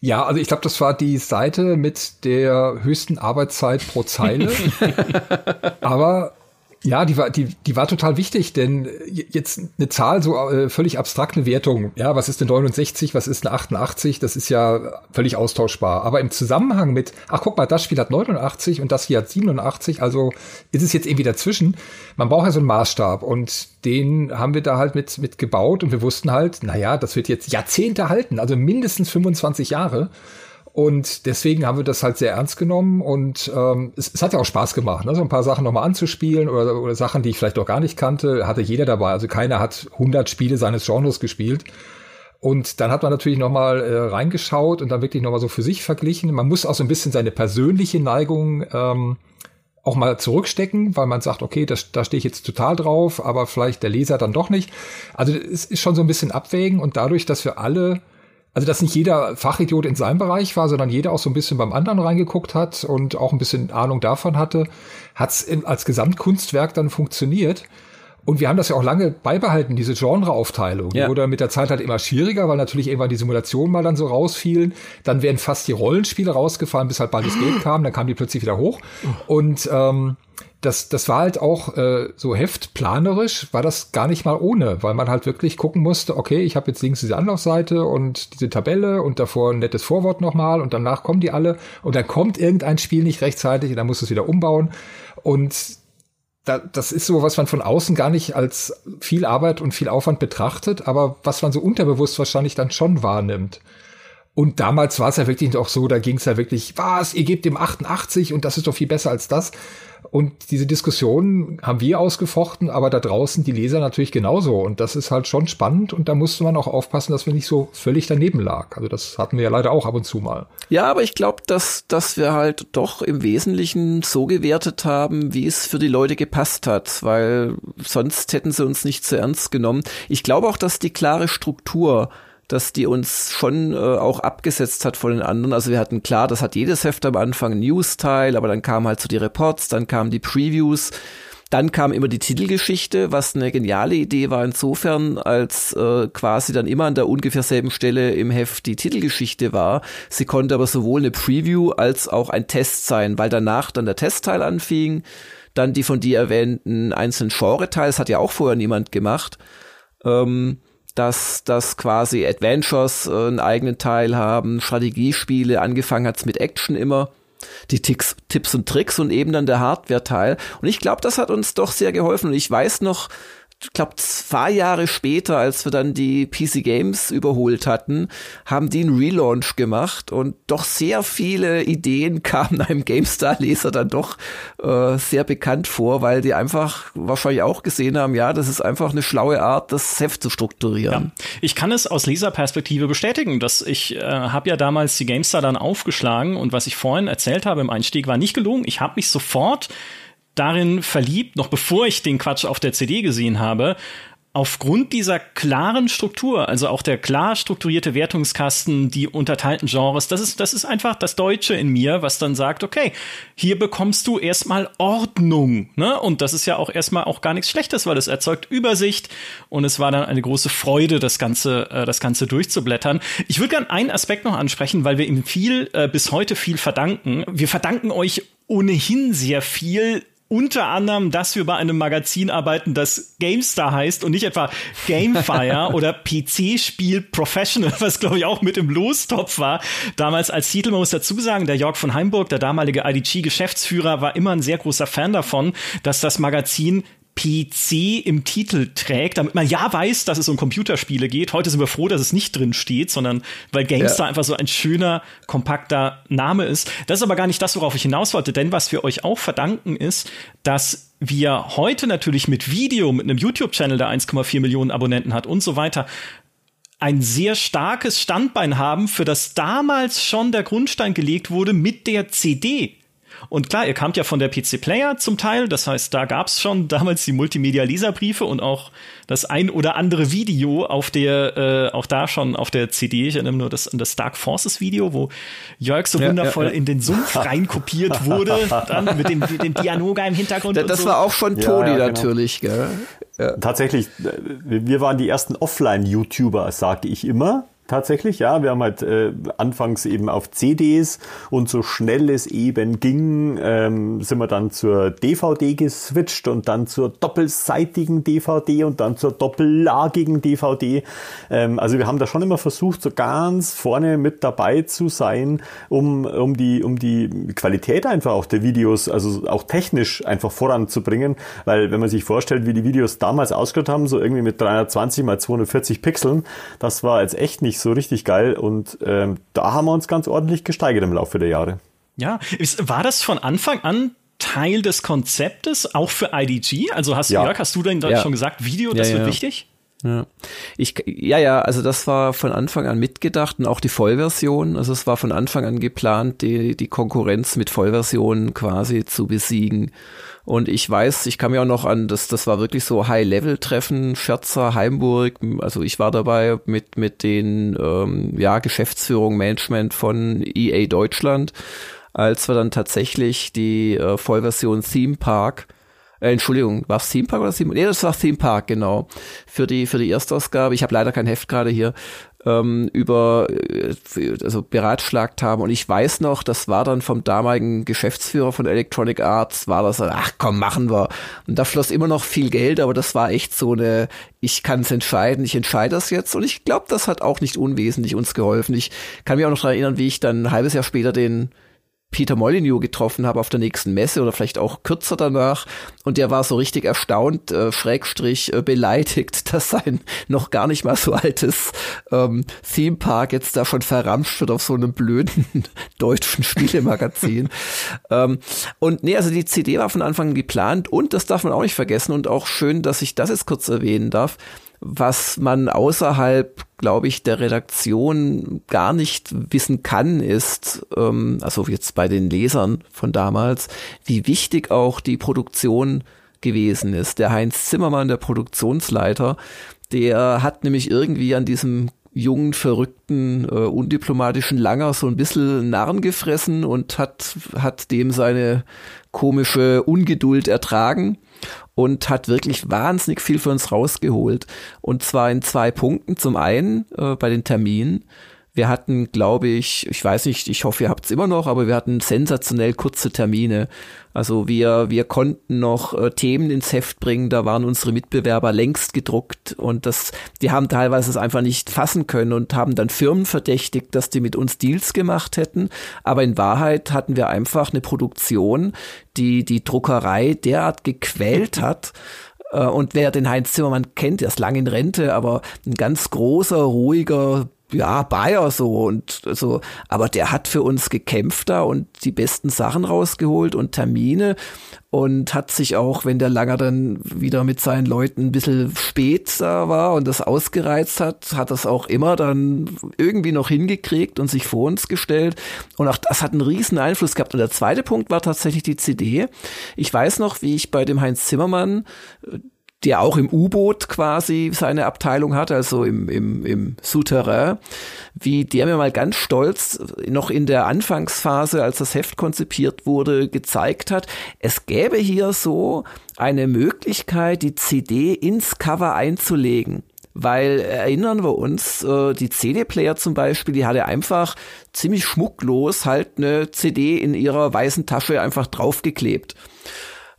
Ja, also ich glaube, das war die Seite mit der höchsten Arbeitszeit pro Zeile. aber ja, die war, die, die war total wichtig, denn jetzt eine Zahl, so äh, völlig abstrakte Wertung, ja, was ist eine 69, was ist eine 88, das ist ja völlig austauschbar. Aber im Zusammenhang mit, ach guck mal, das Spiel hat 89 und das hier hat 87, also ist es jetzt irgendwie dazwischen. Man braucht ja so einen Maßstab und den haben wir da halt mit, mit gebaut und wir wussten halt, na ja, das wird jetzt Jahrzehnte halten, also mindestens 25 Jahre. Und deswegen haben wir das halt sehr ernst genommen und ähm, es, es hat ja auch Spaß gemacht, ne? so ein paar Sachen nochmal anzuspielen oder, oder Sachen, die ich vielleicht auch gar nicht kannte, hatte jeder dabei. Also keiner hat 100 Spiele seines Genres gespielt. Und dann hat man natürlich nochmal äh, reingeschaut und dann wirklich nochmal so für sich verglichen. Man muss auch so ein bisschen seine persönliche Neigung ähm, auch mal zurückstecken, weil man sagt, okay, das, da stehe ich jetzt total drauf, aber vielleicht der Leser dann doch nicht. Also es ist schon so ein bisschen abwägen und dadurch, dass wir alle also dass nicht jeder Fachidiot in seinem Bereich war, sondern jeder auch so ein bisschen beim anderen reingeguckt hat und auch ein bisschen Ahnung davon hatte, hat es als Gesamtkunstwerk dann funktioniert. Und wir haben das ja auch lange beibehalten, diese Genreaufteilung. Ja. Wurde mit der Zeit halt immer schwieriger, weil natürlich irgendwann die Simulationen mal dann so rausfielen. Dann wären fast die Rollenspiele rausgefallen, bis halt bald das Geld kam. Dann kamen die plötzlich wieder hoch. Und ähm, das, das war halt auch äh, so heftplanerisch, war das gar nicht mal ohne, weil man halt wirklich gucken musste, okay, ich habe jetzt links diese Anlaufseite und diese Tabelle und davor ein nettes Vorwort nochmal und danach kommen die alle und dann kommt irgendein Spiel nicht rechtzeitig und dann muss es wieder umbauen. Und da, das ist so, was man von außen gar nicht als viel Arbeit und viel Aufwand betrachtet, aber was man so unterbewusst wahrscheinlich dann schon wahrnimmt. Und damals war es ja wirklich auch so, da ging es ja wirklich, was, ihr gebt dem 88 und das ist doch viel besser als das. Und diese Diskussion haben wir ausgefochten, aber da draußen die Leser natürlich genauso. Und das ist halt schon spannend. Und da musste man auch aufpassen, dass wir nicht so völlig daneben lag. Also das hatten wir ja leider auch ab und zu mal. Ja, aber ich glaube, dass, dass wir halt doch im Wesentlichen so gewertet haben, wie es für die Leute gepasst hat, weil sonst hätten sie uns nicht zu ernst genommen. Ich glaube auch, dass die klare Struktur dass die uns schon äh, auch abgesetzt hat von den anderen. Also wir hatten klar, das hat jedes Heft am Anfang News-Teil, aber dann kamen halt so die Reports, dann kamen die Previews, dann kam immer die Titelgeschichte, was eine geniale Idee war insofern, als äh, quasi dann immer an der ungefähr selben Stelle im Heft die Titelgeschichte war. Sie konnte aber sowohl eine Preview als auch ein Test sein, weil danach dann der Testteil anfing, dann die von dir erwähnten einzelnen Genre-Teils, hat ja auch vorher niemand gemacht. Ähm, dass, dass quasi Adventures äh, einen eigenen Teil haben, Strategiespiele, angefangen hat's mit Action immer, die Ticks, Tipps und Tricks und eben dann der Hardware-Teil. Und ich glaube, das hat uns doch sehr geholfen. Und ich weiß noch, ich glaube, zwei Jahre später, als wir dann die PC Games überholt hatten, haben die einen Relaunch gemacht und doch sehr viele Ideen kamen einem GameStar-Leser dann doch äh, sehr bekannt vor, weil die einfach wahrscheinlich auch gesehen haben, ja, das ist einfach eine schlaue Art, das Heft zu strukturieren. Ja. Ich kann es aus Leserperspektive bestätigen, dass ich äh, habe ja damals die GameStar dann aufgeschlagen und was ich vorhin erzählt habe im Einstieg war nicht gelungen. Ich habe mich sofort darin verliebt, noch bevor ich den Quatsch auf der CD gesehen habe, aufgrund dieser klaren Struktur, also auch der klar strukturierte Wertungskasten, die unterteilten Genres, das ist, das ist einfach das Deutsche in mir, was dann sagt, okay, hier bekommst du erstmal Ordnung, ne? Und das ist ja auch erstmal auch gar nichts Schlechtes, weil es erzeugt Übersicht und es war dann eine große Freude, das Ganze, äh, das Ganze durchzublättern. Ich würde gern einen Aspekt noch ansprechen, weil wir ihm viel, äh, bis heute viel verdanken. Wir verdanken euch ohnehin sehr viel unter anderem, dass wir bei einem Magazin arbeiten, das GameStar heißt und nicht etwa Gamefire oder PC-Spiel Professional, was glaube ich auch mit im Lostopf war. Damals als Titel, man muss dazu sagen, der Jörg von Heimburg, der damalige IDG-Geschäftsführer, war immer ein sehr großer Fan davon, dass das Magazin PC im Titel trägt, damit man ja weiß, dass es um Computerspiele geht. Heute sind wir froh, dass es nicht drin steht, sondern weil GameStar ja. einfach so ein schöner, kompakter Name ist. Das ist aber gar nicht das, worauf ich hinaus wollte, denn was wir euch auch verdanken ist, dass wir heute natürlich mit Video, mit einem YouTube-Channel, der 1,4 Millionen Abonnenten hat und so weiter, ein sehr starkes Standbein haben, für das damals schon der Grundstein gelegt wurde mit der CD. Und klar, ihr kamt ja von der PC Player zum Teil, das heißt, da gab's schon damals die Multimedia-Leserbriefe und auch das ein oder andere Video auf der, äh, auch da schon auf der CD. Ich erinnere nur das, an das Dark Forces Video, wo Jörg so ja, wundervoll ja, ja. in den Sumpf reinkopiert wurde, dann mit dem, dem Dianoga im Hintergrund. Da, das so. war auch schon Toni genau. natürlich, gell? Tatsächlich, äh, wir waren die ersten Offline-YouTuber, sage ich immer. Tatsächlich, ja. Wir haben halt äh, anfangs eben auf CDs und so schnell es eben ging, ähm, sind wir dann zur DVD geswitcht und dann zur doppelseitigen DVD und dann zur doppellagigen DVD. Ähm, also wir haben da schon immer versucht, so ganz vorne mit dabei zu sein, um, um, die, um die Qualität einfach auch der Videos, also auch technisch einfach voranzubringen. Weil wenn man sich vorstellt, wie die Videos damals ausgeschaut haben, so irgendwie mit 320 mal 240 Pixeln, das war jetzt echt nicht so richtig geil und ähm, da haben wir uns ganz ordentlich gesteigert im Laufe der Jahre. Ja, war das von Anfang an Teil des Konzeptes, auch für IDG? Also hast, ja. Jörg, hast du denn ja. schon gesagt, Video, das ja, wird wichtig? Ja. Ich, ja, ja, also das war von Anfang an mitgedacht und auch die Vollversion. Also es war von Anfang an geplant, die, die Konkurrenz mit Vollversionen quasi zu besiegen. Und ich weiß, ich kann mir auch noch an, das, das war wirklich so High-Level-Treffen, Scherzer, Heimburg. Also ich war dabei mit, mit den ähm, ja, Geschäftsführung, Management von EA Deutschland, als wir dann tatsächlich die äh, Vollversion Theme Park äh, Entschuldigung, war es Theme Park oder Theme? Nee, das war Theme Park, genau. Für die, für die Erstausgabe. Ich habe leider kein Heft gerade hier ähm, über äh, also beratschlagt haben und ich weiß noch, das war dann vom damaligen Geschäftsführer von Electronic Arts, war das, ach komm, machen wir. Und da floss immer noch viel Geld, aber das war echt so eine, ich kann es entscheiden, ich entscheide das jetzt und ich glaube, das hat auch nicht unwesentlich uns geholfen. Ich kann mich auch noch daran erinnern, wie ich dann ein halbes Jahr später den Peter Molyneux getroffen habe auf der nächsten Messe oder vielleicht auch kürzer danach. Und der war so richtig erstaunt, äh, schrägstrich äh, beleidigt, dass sein noch gar nicht mal so altes ähm, Theme Park jetzt da schon verramscht wird auf so einem blöden deutschen Spielemagazin. ähm, und nee, also die CD war von Anfang an geplant und das darf man auch nicht vergessen und auch schön, dass ich das jetzt kurz erwähnen darf was man außerhalb, glaube ich, der Redaktion gar nicht wissen kann, ist, ähm, also jetzt bei den Lesern von damals, wie wichtig auch die Produktion gewesen ist. Der Heinz Zimmermann, der Produktionsleiter, der hat nämlich irgendwie an diesem jungen, verrückten, äh, undiplomatischen Langer so ein bisschen Narren gefressen und hat, hat dem seine komische Ungeduld ertragen und hat wirklich wahnsinnig viel für uns rausgeholt. Und zwar in zwei Punkten. Zum einen äh, bei den Terminen. Wir hatten, glaube ich, ich weiß nicht, ich hoffe, ihr habt es immer noch, aber wir hatten sensationell kurze Termine. Also wir, wir konnten noch äh, Themen ins Heft bringen, da waren unsere Mitbewerber längst gedruckt und das, die haben teilweise es einfach nicht fassen können und haben dann Firmen verdächtigt, dass die mit uns Deals gemacht hätten. Aber in Wahrheit hatten wir einfach eine Produktion, die die Druckerei derart gequält hat, äh, und wer den Heinz Zimmermann kennt, der ist lang in Rente, aber ein ganz großer, ruhiger, ja, Bayer so und so, aber der hat für uns gekämpft da und die besten Sachen rausgeholt und Termine und hat sich auch, wenn der Langer dann wieder mit seinen Leuten ein bisschen spät da war und das ausgereizt hat, hat das auch immer dann irgendwie noch hingekriegt und sich vor uns gestellt. Und auch das hat einen riesen Einfluss gehabt. Und der zweite Punkt war tatsächlich die CD. Ich weiß noch, wie ich bei dem Heinz Zimmermann der auch im U-Boot quasi seine Abteilung hat, also im, im, im Souterrain, wie der mir mal ganz stolz noch in der Anfangsphase, als das Heft konzipiert wurde, gezeigt hat, es gäbe hier so eine Möglichkeit, die CD ins Cover einzulegen. Weil erinnern wir uns, äh, die CD-Player zum Beispiel, die hatte einfach ziemlich schmucklos halt eine CD in ihrer weißen Tasche einfach draufgeklebt.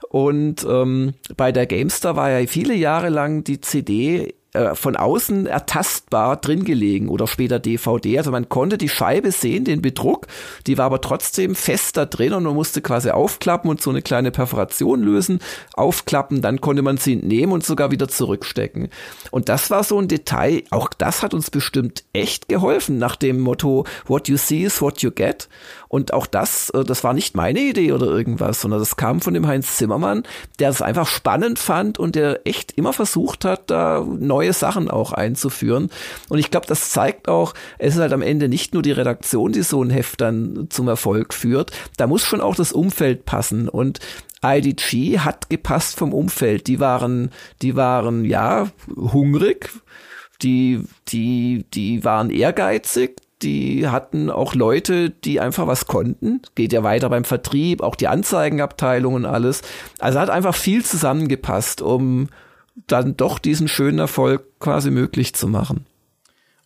Und ähm, bei der GameStar war ja viele Jahre lang die CD äh, von außen ertastbar drin gelegen oder später DVD. Also man konnte die Scheibe sehen, den Bedruck, die war aber trotzdem fest da drin und man musste quasi aufklappen und so eine kleine Perforation lösen, aufklappen, dann konnte man sie entnehmen und sogar wieder zurückstecken. Und das war so ein Detail, auch das hat uns bestimmt echt geholfen nach dem Motto, what you see is what you get. Und auch das, äh, das war nicht meine Idee oder irgendwas, sondern das kam von dem Heinz Zimmermann, der es einfach spannend fand und der echt immer versucht hat, da neue Sachen auch einzuführen. Und ich glaube, das zeigt auch, es ist halt am Ende nicht nur die Redaktion, die so ein Heft dann zum Erfolg führt. Da muss schon auch das Umfeld passen. Und IDG hat gepasst vom Umfeld. Die waren, die waren, ja, hungrig. Die, die, die waren ehrgeizig, die hatten auch Leute, die einfach was konnten. Geht ja weiter beim Vertrieb, auch die Anzeigenabteilung und alles. Also hat einfach viel zusammengepasst, um dann doch diesen schönen Erfolg quasi möglich zu machen.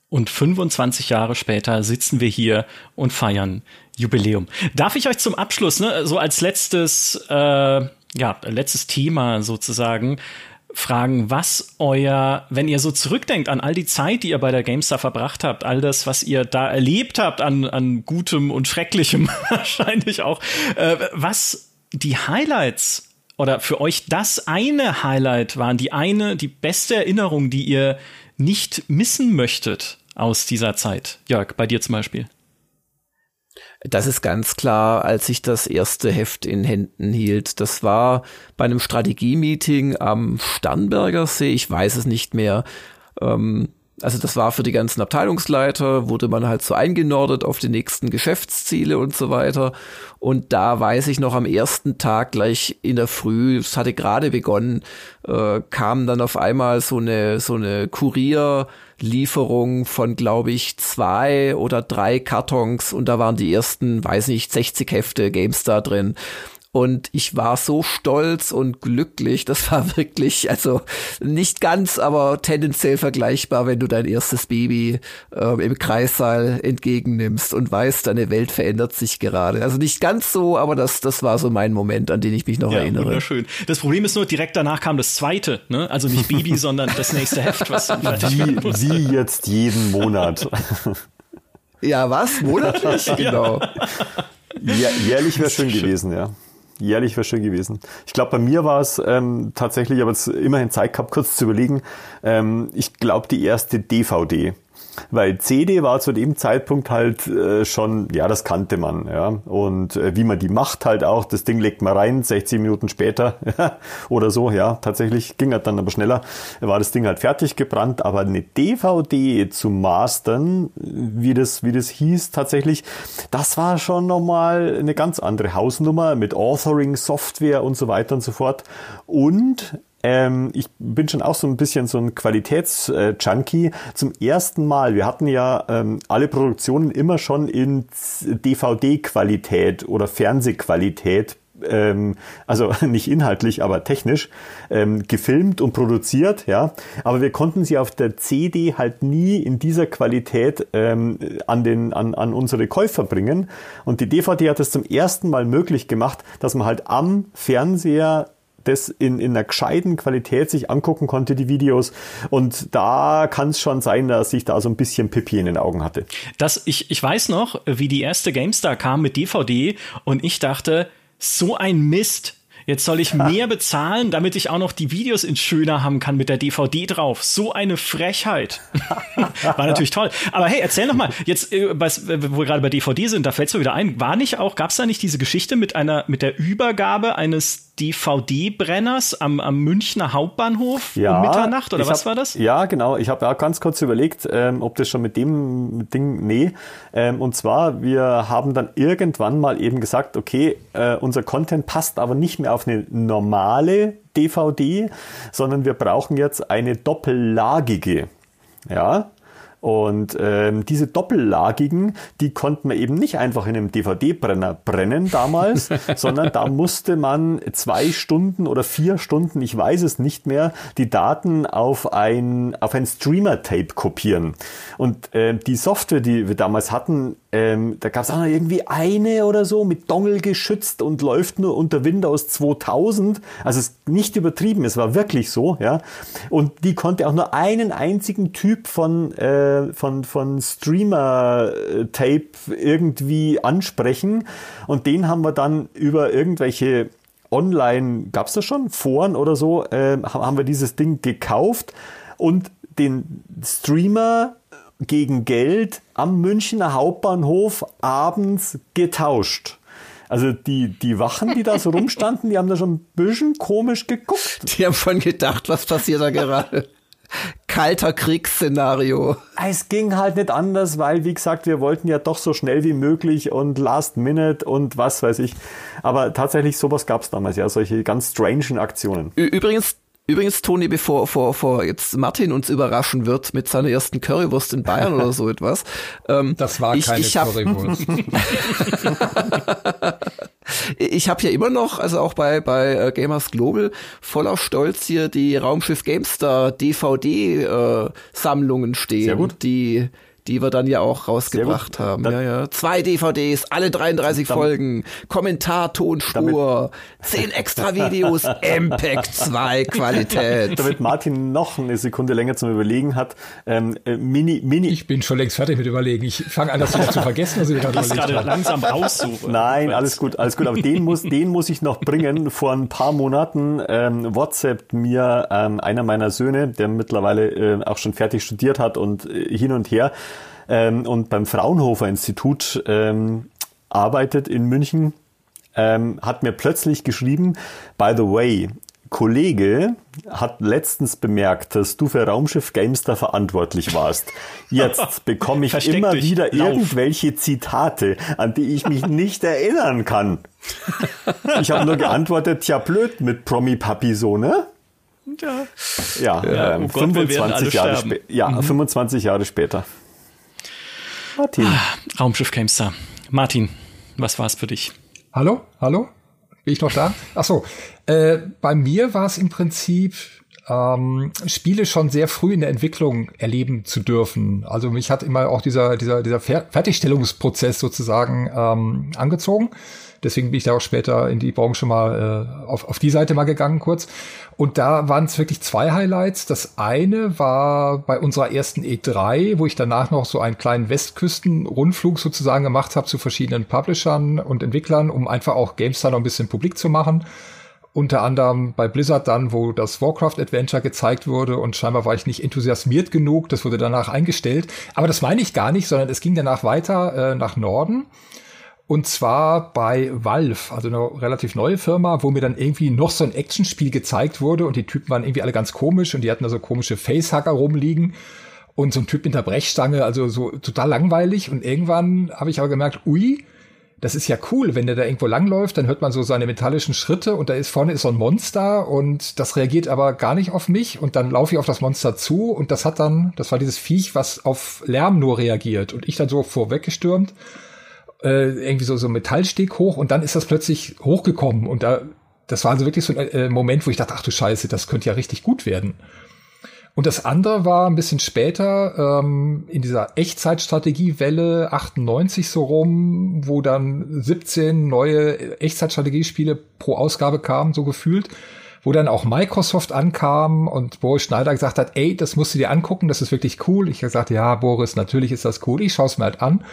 Und 25 Jahre später sitzen wir hier und feiern Jubiläum. Darf ich euch zum Abschluss, ne, so als letztes, äh, ja, letztes Thema sozusagen, fragen, was euer, wenn ihr so zurückdenkt an all die Zeit, die ihr bei der GameStar verbracht habt, all das, was ihr da erlebt habt an, an Gutem und Schrecklichem wahrscheinlich auch, äh, was die Highlights oder für euch das eine Highlight waren, die eine, die beste Erinnerung, die ihr nicht missen möchtet aus dieser Zeit? Jörg, bei dir zum Beispiel. Das ist ganz klar, als ich das erste Heft in Händen hielt. Das war bei einem Strategie-Meeting am Starnberger See, ich weiß es nicht mehr. Ähm, also das war für die ganzen Abteilungsleiter, wurde man halt so eingenordet auf die nächsten Geschäftsziele und so weiter. Und da weiß ich noch am ersten Tag gleich in der Früh, es hatte gerade begonnen, äh, kam dann auf einmal so eine, so eine Kurierlieferung von, glaube ich, zwei oder drei Kartons und da waren die ersten, weiß nicht, 60 Hefte GameStar drin. Und ich war so stolz und glücklich. Das war wirklich, also nicht ganz, aber tendenziell vergleichbar, wenn du dein erstes Baby äh, im Kreissaal entgegennimmst und weißt, deine Welt verändert sich gerade. Also nicht ganz so, aber das, das war so mein Moment, an den ich mich noch ja, erinnere. Wunderschön. Das Problem ist nur, direkt danach kam das zweite, ne? Also nicht Baby, sondern das nächste Heft, was wie, wie jetzt jeden Monat. Ja, was? Monatlich? genau. Ja, jährlich wäre schön gewesen, ja. Jährlich wäre schön gewesen. Ich glaube, bei mir war es ähm, tatsächlich, aber jetzt immerhin Zeit gehabt, kurz zu überlegen. Ähm, ich glaube, die erste DVD. Weil CD war zu dem Zeitpunkt halt äh, schon, ja, das kannte man, ja. Und äh, wie man die macht halt auch, das Ding legt man rein, 60 Minuten später oder so, ja, tatsächlich ging halt dann aber schneller, war das Ding halt fertig gebrannt, aber eine DVD zu mastern, wie das, wie das hieß tatsächlich, das war schon nochmal eine ganz andere Hausnummer mit Authoring, Software und so weiter und so fort. Und ähm, ich bin schon auch so ein bisschen so ein Qualitätsjunkie. Zum ersten Mal, wir hatten ja ähm, alle Produktionen immer schon in DVD-Qualität oder Fernsehqualität ähm, also nicht inhaltlich, aber technisch ähm, gefilmt und produziert, ja. Aber wir konnten sie auf der CD halt nie in dieser Qualität ähm, an den an, an unsere Käufer bringen. Und die DVD hat es zum ersten Mal möglich gemacht, dass man halt am Fernseher das in, in einer gescheiten Qualität sich angucken konnte, die Videos. Und da kann es schon sein, dass ich da so ein bisschen Pipi in den Augen hatte. Das, ich, ich weiß noch, wie die erste GameStar kam mit DVD und ich dachte, so ein Mist. Jetzt soll ich mehr bezahlen, damit ich auch noch die Videos in schöner haben kann mit der DVD drauf. So eine Frechheit. War natürlich toll. Aber hey, erzähl noch mal, jetzt, äh, was, wo wir gerade bei DVD sind, da fällt es mir wieder ein, war nicht auch, gab es da nicht diese Geschichte mit einer, mit der Übergabe eines DVD-Brenners am, am Münchner Hauptbahnhof ja, um Mitternacht oder was hab, war das? Ja, genau. Ich habe auch ganz kurz überlegt, ähm, ob das schon mit dem Ding, nee. Ähm, und zwar, wir haben dann irgendwann mal eben gesagt, okay, äh, unser Content passt aber nicht mehr auf eine normale DVD, sondern wir brauchen jetzt eine doppellagige. Ja, und ähm, diese doppellagigen, die konnten wir eben nicht einfach in einem DVD-Brenner brennen damals, sondern da musste man zwei Stunden oder vier Stunden, ich weiß es nicht mehr, die Daten auf ein, auf ein Streamer-Tape kopieren. Und äh, die Software, die wir damals hatten, ähm, da gab es auch noch irgendwie eine oder so mit Dongle geschützt und läuft nur unter Windows 2000. Also es ist nicht übertrieben, es war wirklich so, ja. Und die konnte auch nur einen einzigen Typ von äh, von, von Streamer-Tape irgendwie ansprechen. Und den haben wir dann über irgendwelche online, gab es das schon, Foren oder so, äh, haben wir dieses Ding gekauft und den Streamer gegen Geld am Münchner Hauptbahnhof abends getauscht. Also die, die Wachen, die da so rumstanden, die haben da schon ein bisschen komisch geguckt. Die haben schon gedacht, was passiert da gerade? kalter Kriegsszenario. Es ging halt nicht anders, weil, wie gesagt, wir wollten ja doch so schnell wie möglich und Last Minute und was weiß ich. Aber tatsächlich sowas gab es damals, ja, solche ganz strangen Aktionen. Übrigens, Übrigens, Toni, bevor vor, vor jetzt Martin uns überraschen wird mit seiner ersten Currywurst in Bayern oder so etwas. Ähm, das war ich, keine ich hab, Currywurst. ich habe ja immer noch, also auch bei, bei äh, Gamers Global, voller Stolz hier die Raumschiff GameStar DVD-Sammlungen äh, stehen. Sehr gut. Die die wir dann ja auch rausgebracht haben. Ja, ja. Zwei DVDs, alle 33 damit, Folgen, Kommentar, Tonspur, zehn extra Videos, MPEG 2 Qualität. Damit Martin noch eine Sekunde länger zum Überlegen hat, ähm, äh, Mini, Mini. Ich bin schon längst fertig mit Überlegen. Ich fange an, das wieder zu vergessen, was ich gerade überlegt gerade langsam raussuche. Nein, alles gut, alles gut. Aber den muss, den muss ich noch bringen. Vor ein paar Monaten ähm, WhatsApp mir ähm, einer meiner Söhne, der mittlerweile äh, auch schon fertig studiert hat und äh, hin und her, ähm, und beim Fraunhofer Institut ähm, arbeitet in München, ähm, hat mir plötzlich geschrieben, by the way, Kollege hat letztens bemerkt, dass du für Raumschiff Gamester verantwortlich warst. Jetzt bekomme ich Versteck immer wieder Lauf. irgendwelche Zitate, an die ich mich nicht erinnern kann. Ich habe nur geantwortet, tja blöd mit Promi Papi so, ne? Ja, ja, ja ähm, oh Gott, 25 Jahre ja mhm. 25 Jahre später. Martin. Ah, Raumschiff Gamestar. Martin, was war es für dich? Hallo? Hallo? Bin ich noch da? Ach so. Äh, bei mir war es im Prinzip ähm, Spiele schon sehr früh in der Entwicklung erleben zu dürfen. Also mich hat immer auch dieser, dieser, dieser Fertigstellungsprozess sozusagen ähm, angezogen. Deswegen bin ich da auch später in die Branche mal äh, auf, auf die Seite mal gegangen kurz. Und da waren es wirklich zwei Highlights. Das eine war bei unserer ersten E3, wo ich danach noch so einen kleinen Westküsten-Rundflug sozusagen gemacht habe zu verschiedenen Publishern und Entwicklern, um einfach auch GameStar noch ein bisschen publik zu machen unter anderem bei Blizzard dann, wo das Warcraft Adventure gezeigt wurde und scheinbar war ich nicht enthusiasmiert genug, das wurde danach eingestellt. Aber das meine ich gar nicht, sondern es ging danach weiter äh, nach Norden. Und zwar bei Valve, also eine relativ neue Firma, wo mir dann irgendwie noch so ein Actionspiel gezeigt wurde und die Typen waren irgendwie alle ganz komisch und die hatten da so komische Facehacker rumliegen und so ein Typ mit der Brechstange, also so total langweilig. Und irgendwann habe ich aber gemerkt, ui, das ist ja cool, wenn der da irgendwo langläuft, dann hört man so seine metallischen Schritte und da ist vorne ist so ein Monster und das reagiert aber gar nicht auf mich und dann laufe ich auf das Monster zu und das hat dann, das war dieses Viech, was auf Lärm nur reagiert und ich dann so vorweggestürmt, äh, irgendwie so so Metallsteg hoch und dann ist das plötzlich hochgekommen und da, das war also wirklich so ein äh, Moment, wo ich dachte, ach du Scheiße, das könnte ja richtig gut werden. Und das andere war ein bisschen später ähm, in dieser Echtzeitstrategiewelle 98 so rum, wo dann 17 neue Echtzeitstrategiespiele pro Ausgabe kamen, so gefühlt, wo dann auch Microsoft ankam und Boris Schneider gesagt hat, ey, das musst du dir angucken, das ist wirklich cool. Ich gesagt, ja, Boris, natürlich ist das cool, ich schaue es mir halt an.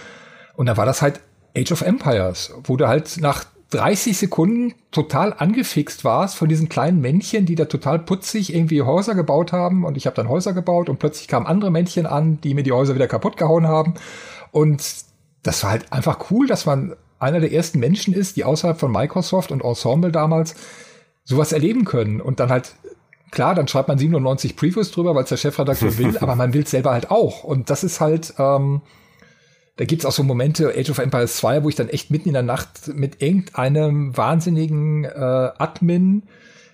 Und dann war das halt Age of Empires, wo du halt nach 30 Sekunden total angefixt warst von diesen kleinen Männchen, die da total putzig irgendwie Häuser gebaut haben. Und ich habe dann Häuser gebaut und plötzlich kamen andere Männchen an, die mir die Häuser wieder kaputt gehauen haben. Und das war halt einfach cool, dass man einer der ersten Menschen ist, die außerhalb von Microsoft und Ensemble damals sowas erleben können. Und dann halt klar, dann schreibt man 97 Previews drüber, weil es der Chefredakteur will, aber man will es selber halt auch. Und das ist halt ähm, da gibt's auch so Momente, Age of Empires 2, wo ich dann echt mitten in der Nacht mit irgendeinem wahnsinnigen äh, Admin,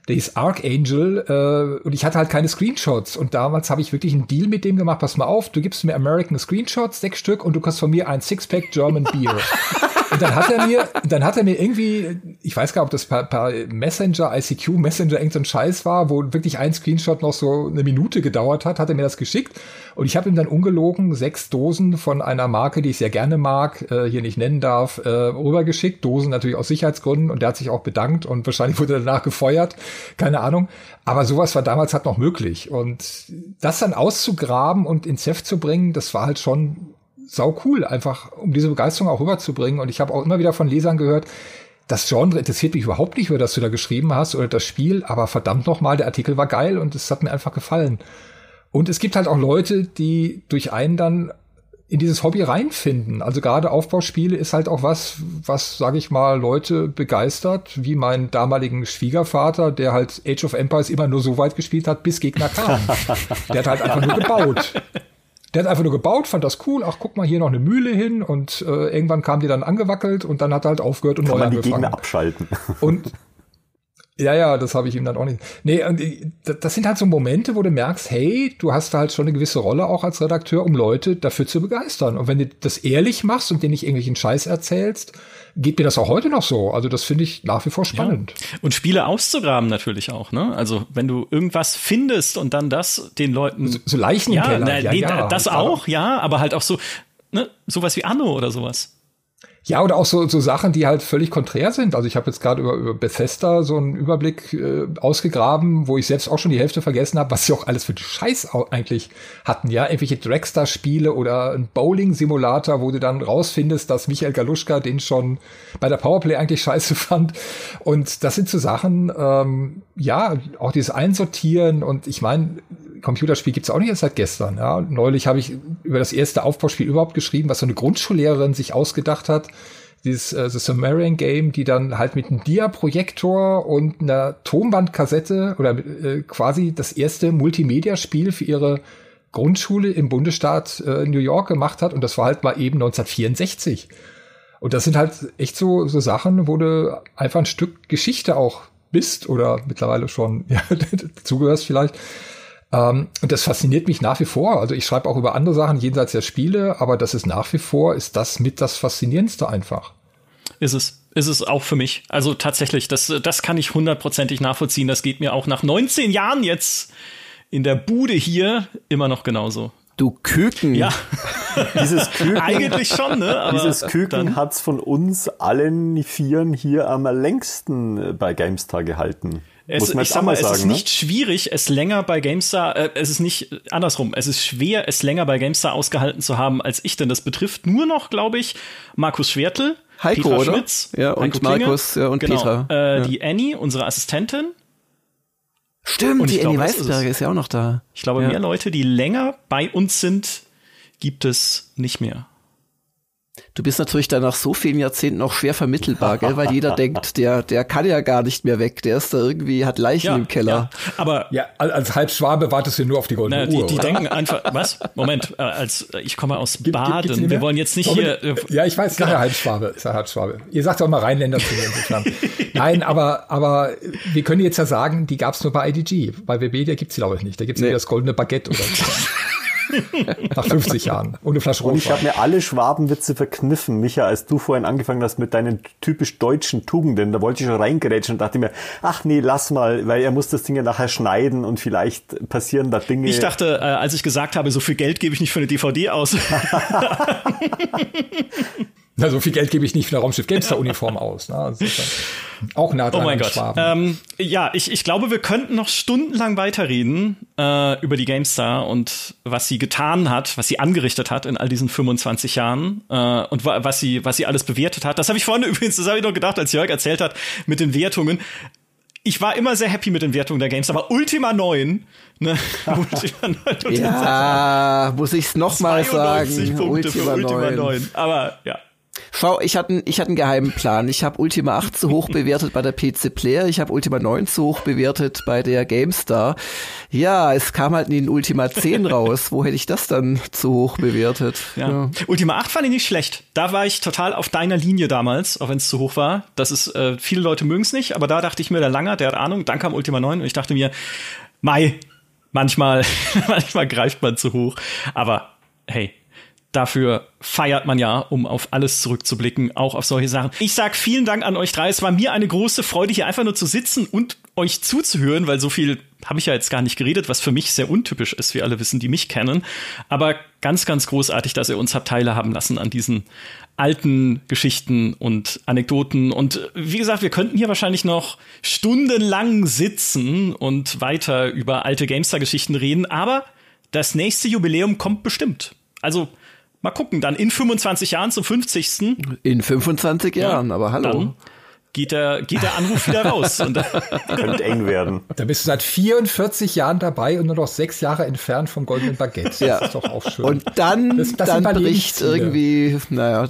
der hieß Archangel, äh, und ich hatte halt keine Screenshots. Und damals habe ich wirklich einen Deal mit dem gemacht, pass mal auf, du gibst mir American Screenshots, sechs Stück, und du kriegst von mir ein Sixpack German Beer. Und dann hat er mir, dann hat er mir irgendwie, ich weiß gar nicht, ob das per, per Messenger, ICQ Messenger irgendein so Scheiß war, wo wirklich ein Screenshot noch so eine Minute gedauert hat, hat er mir das geschickt. Und ich habe ihm dann ungelogen sechs Dosen von einer Marke, die ich sehr gerne mag, äh, hier nicht nennen darf, äh, rübergeschickt. Dosen natürlich aus Sicherheitsgründen und der hat sich auch bedankt und wahrscheinlich wurde danach gefeuert. Keine Ahnung. Aber sowas war damals halt noch möglich. Und das dann auszugraben und ins Heft zu bringen, das war halt schon sau cool, einfach um diese Begeisterung auch rüberzubringen. Und ich habe auch immer wieder von Lesern gehört, das Genre interessiert mich überhaupt nicht, über das du da geschrieben hast oder das Spiel, aber verdammt nochmal, der Artikel war geil und es hat mir einfach gefallen. Und es gibt halt auch Leute, die durch einen dann in dieses Hobby reinfinden. Also gerade Aufbauspiele ist halt auch was, was, sage ich mal, Leute begeistert, wie meinen damaligen Schwiegervater, der halt Age of Empires immer nur so weit gespielt hat, bis Gegner kamen. der hat halt einfach nur gebaut. Der hat einfach nur gebaut, fand das cool. Ach, guck mal, hier noch eine Mühle hin. Und äh, irgendwann kam die dann angewackelt und dann hat er halt aufgehört und Kann neu man die angefangen. Gegner abschalten. Und ja, ja, das habe ich ihm dann auch nicht. Nee, und das sind halt so Momente, wo du merkst, hey, du hast da halt schon eine gewisse Rolle auch als Redakteur, um Leute dafür zu begeistern. Und wenn du das ehrlich machst und dir nicht irgendwelchen Scheiß erzählst, geht mir das auch heute noch so. Also das finde ich nach wie vor spannend. Ja. Und Spiele auszugraben natürlich auch, ne? Also wenn du irgendwas findest und dann das den Leuten. So, so Leichen ja, na, ja, nee, ja, das auch, ja, aber halt auch so, ne, sowas wie Anno oder sowas. Ja, oder auch so, so Sachen, die halt völlig konträr sind. Also ich habe jetzt gerade über, über Bethesda so einen Überblick äh, ausgegraben, wo ich selbst auch schon die Hälfte vergessen habe, was sie auch alles für Scheiß eigentlich hatten. Ja, irgendwelche Dragster-Spiele oder ein Bowling-Simulator, wo du dann rausfindest, dass Michael Galuschka den schon bei der Powerplay eigentlich scheiße fand. Und das sind so Sachen, ähm, ja, auch dieses Einsortieren und ich meine, Computerspiel gibt's auch nicht erst seit gestern. Ja. Neulich habe ich über das erste Aufbauspiel überhaupt geschrieben, was so eine Grundschullehrerin sich ausgedacht hat. Dieses äh, The Sumerian Game, die dann halt mit einem Dia-Projektor und einer Tonbandkassette oder äh, quasi das erste Multimedia-Spiel für ihre Grundschule im Bundesstaat äh, New York gemacht hat. Und das war halt mal eben 1964. Und das sind halt echt so, so Sachen, wo du einfach ein Stück Geschichte auch bist oder mittlerweile schon ja, dazugehörst vielleicht. Ähm, und das fasziniert mich nach wie vor. Also ich schreibe auch über andere Sachen jenseits der Spiele, aber das ist nach wie vor, ist das mit das Faszinierendste einfach. Ist es. ist es auch für mich. Also tatsächlich, das, das kann ich hundertprozentig nachvollziehen. Das geht mir auch nach 19 Jahren jetzt in der Bude hier immer noch genauso. Du Küken. Ja. dieses Küken. Eigentlich schon, ne? Aber dieses Küken hat's von uns allen Vieren hier am längsten bei GameStar gehalten. Es, ich sag mal, sagen, es ist ne? nicht schwierig, es länger bei GameStar, äh, es ist nicht andersrum, es ist schwer, es länger bei GameStar ausgehalten zu haben als ich, denn das betrifft nur noch, glaube ich, Markus Schwertl, Heiko, Petra oder? Schmitz, ja, und Heiko Markus ja, und genau, Petra. Äh, ja. Die Annie, unsere Assistentin. Stimmt, Und die Annie das ist ist ja auch noch da. Ich glaube, Ja. mehr Leute, die länger bei uns sind, gibt es nicht mehr. Du bist natürlich dann nach so vielen Jahrzehnten auch schwer vermittelbar, gell? weil jeder denkt, der, der kann ja gar nicht mehr weg, der ist da irgendwie, hat Leichen im Keller. Ja. Aber Ja, al- als Halbschwabe wartest du nur auf die goldene na, die, Uhr. die oder? denken einfach, was? Moment, äh, als äh, ich komme aus Gibt- gibt- Baden. Wir wollen jetzt nicht Sollen hier. Äh, Ja, ich weiß, ist ja Halbschwabe, ist ja Halbschwabe. Ihr sagt auch mal Rheinländer zu mir. Nein, aber, aber wir können jetzt ja sagen, die gab's nur bei IDG. Bei Webedia gibt's die, glaube ich, nicht. Da gibt's Nee. nee. das goldene Baguette oder so. Nach 50 Jahren. Und eine Flasche Und ich Rotwein. habe mir alle Schwabenwitze verkniffen, Micha, als du vorhin angefangen hast mit deinen typisch deutschen Tugenden. Da wollte ich schon reingerätschen und dachte mir, ach nee, lass mal, weil er muss das Ding ja nachher schneiden und vielleicht passieren da Dinge. ich dachte, äh, als ich gesagt habe, so viel Geld gebe ich nicht für eine DVD aus. Na, so viel Geld gebe ich nicht für eine Raumschiff Gamestar Uniform aus. Ne? Also auch nah dran Oh mein Gott. Schwaben. Ähm, ja, ich, ich glaube, wir könnten noch stundenlang weiterreden äh, über die GameStar und was sie getan hat, was sie angerichtet hat in all diesen 25 Jahren äh, und wa was sie, was sie alles bewertet hat. Das habe ich vorhin übrigens, das habe ich noch gedacht, als Jörg erzählt hat mit den Wertungen. Ich war immer sehr happy mit den Wertungen der GameStar, aber Ultima 9, ne? Ultima 9 Ja, muss ich's noch mal 92 sagen. Punkte Ultima, für Ultima 9. 9. Aber ja. Schau, ich hatte, ich hatte einen geheimen Plan. Ich habe Ultima 8 zu hoch bewertet bei der PC Player. Ich habe Ultima 9 zu hoch bewertet bei der GameStar. Ja, es kam halt nie ein Ultima 10 raus. Wo hätte ich das dann zu hoch bewertet? Ja. Ultima 8 fand ich nicht schlecht. Da war ich total auf deiner Linie damals, auch wenn es zu hoch war. Das ist, äh, viele Leute mögen es nicht, aber da dachte ich mir, der Langer, der hat Ahnung, dann kam Ultima 9 und ich dachte mir, Mai, manchmal, manchmal greift man zu hoch. Aber hey, dafür feiert man ja, um auf alles zurückzublicken, auch auf solche Sachen. Ich sag vielen Dank an euch drei. Es war mir eine große Freude, hier einfach nur zu sitzen und euch zuzuhören, weil so viel habe ich ja jetzt gar nicht geredet, was für mich sehr untypisch ist, wie alle wissen, die mich kennen. Aber ganz, ganz großartig, dass ihr uns habt teilhaben lassen an diesen alten Geschichten und Anekdoten. Und wie gesagt, wir könnten hier wahrscheinlich noch stundenlang sitzen und weiter über alte GameStar-Geschichten reden. Aber das nächste Jubiläum kommt bestimmt. Also mal gucken, dann in 25 Jahren zum 50. In 25 Jahren, aber hallo. Dann geht der, geht der Anruf wieder raus. Und Könnte eng werden. Da bist du seit 44 Jahren dabei und nur noch sechs Jahre entfernt vom goldenen Baguette. Ja. Das ist doch auch schön. Und dann, Das- das dann bricht irgendwie, naja,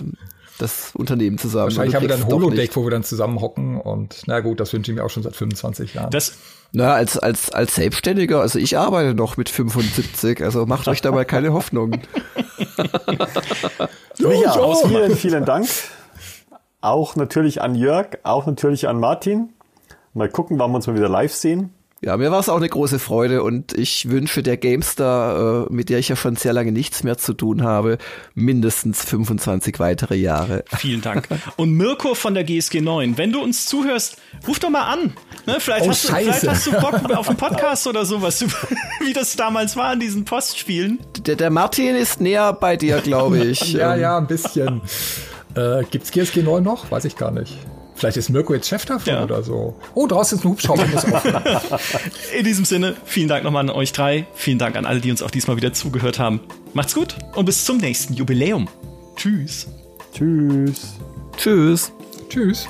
das Unternehmen zusammen. Wahrscheinlich Und haben wir dann Holodeck, wo wir dann zusammen hocken und na gut, das wünsche ich mir auch schon seit 25 Jahren. das, Na, als, als, als Selbstständiger, also ich arbeite noch mit 75, also macht euch da mal keine Hoffnung. Ich auch. vielen, vielen Dank. Auch natürlich an Jörg, auch natürlich an Martin. Mal gucken, wann wir uns mal wieder live sehen. Ja, mir war es auch eine große Freude und ich wünsche der GameStar, äh, mit der ich ja schon sehr lange nichts mehr zu tun habe, mindestens 25 weitere Jahre. Vielen Dank. Und Mirko von der GSG 9, wenn du uns zuhörst, ruf doch mal an. Ne, vielleicht, Oh, hast du, vielleicht hast du Bock auf einen Podcast oder sowas, wie das damals war in diesen Postspielen. Der, der Martin ist näher bei dir, glaube ich. ja, Ähm, ja, ein bisschen. äh, gibt's GSG 9 noch? Weiß ich gar nicht. Vielleicht ist Mirko jetzt Chef davon Ja. oder so. Oh, draußen ist ein Hubschrauber. In diesem Sinne, vielen Dank nochmal an euch drei. Vielen Dank an alle, die uns auch diesmal wieder zugehört haben. Macht's gut und bis zum nächsten Jubiläum. Tschüss. Tschüss. Tschüss. Tschüss.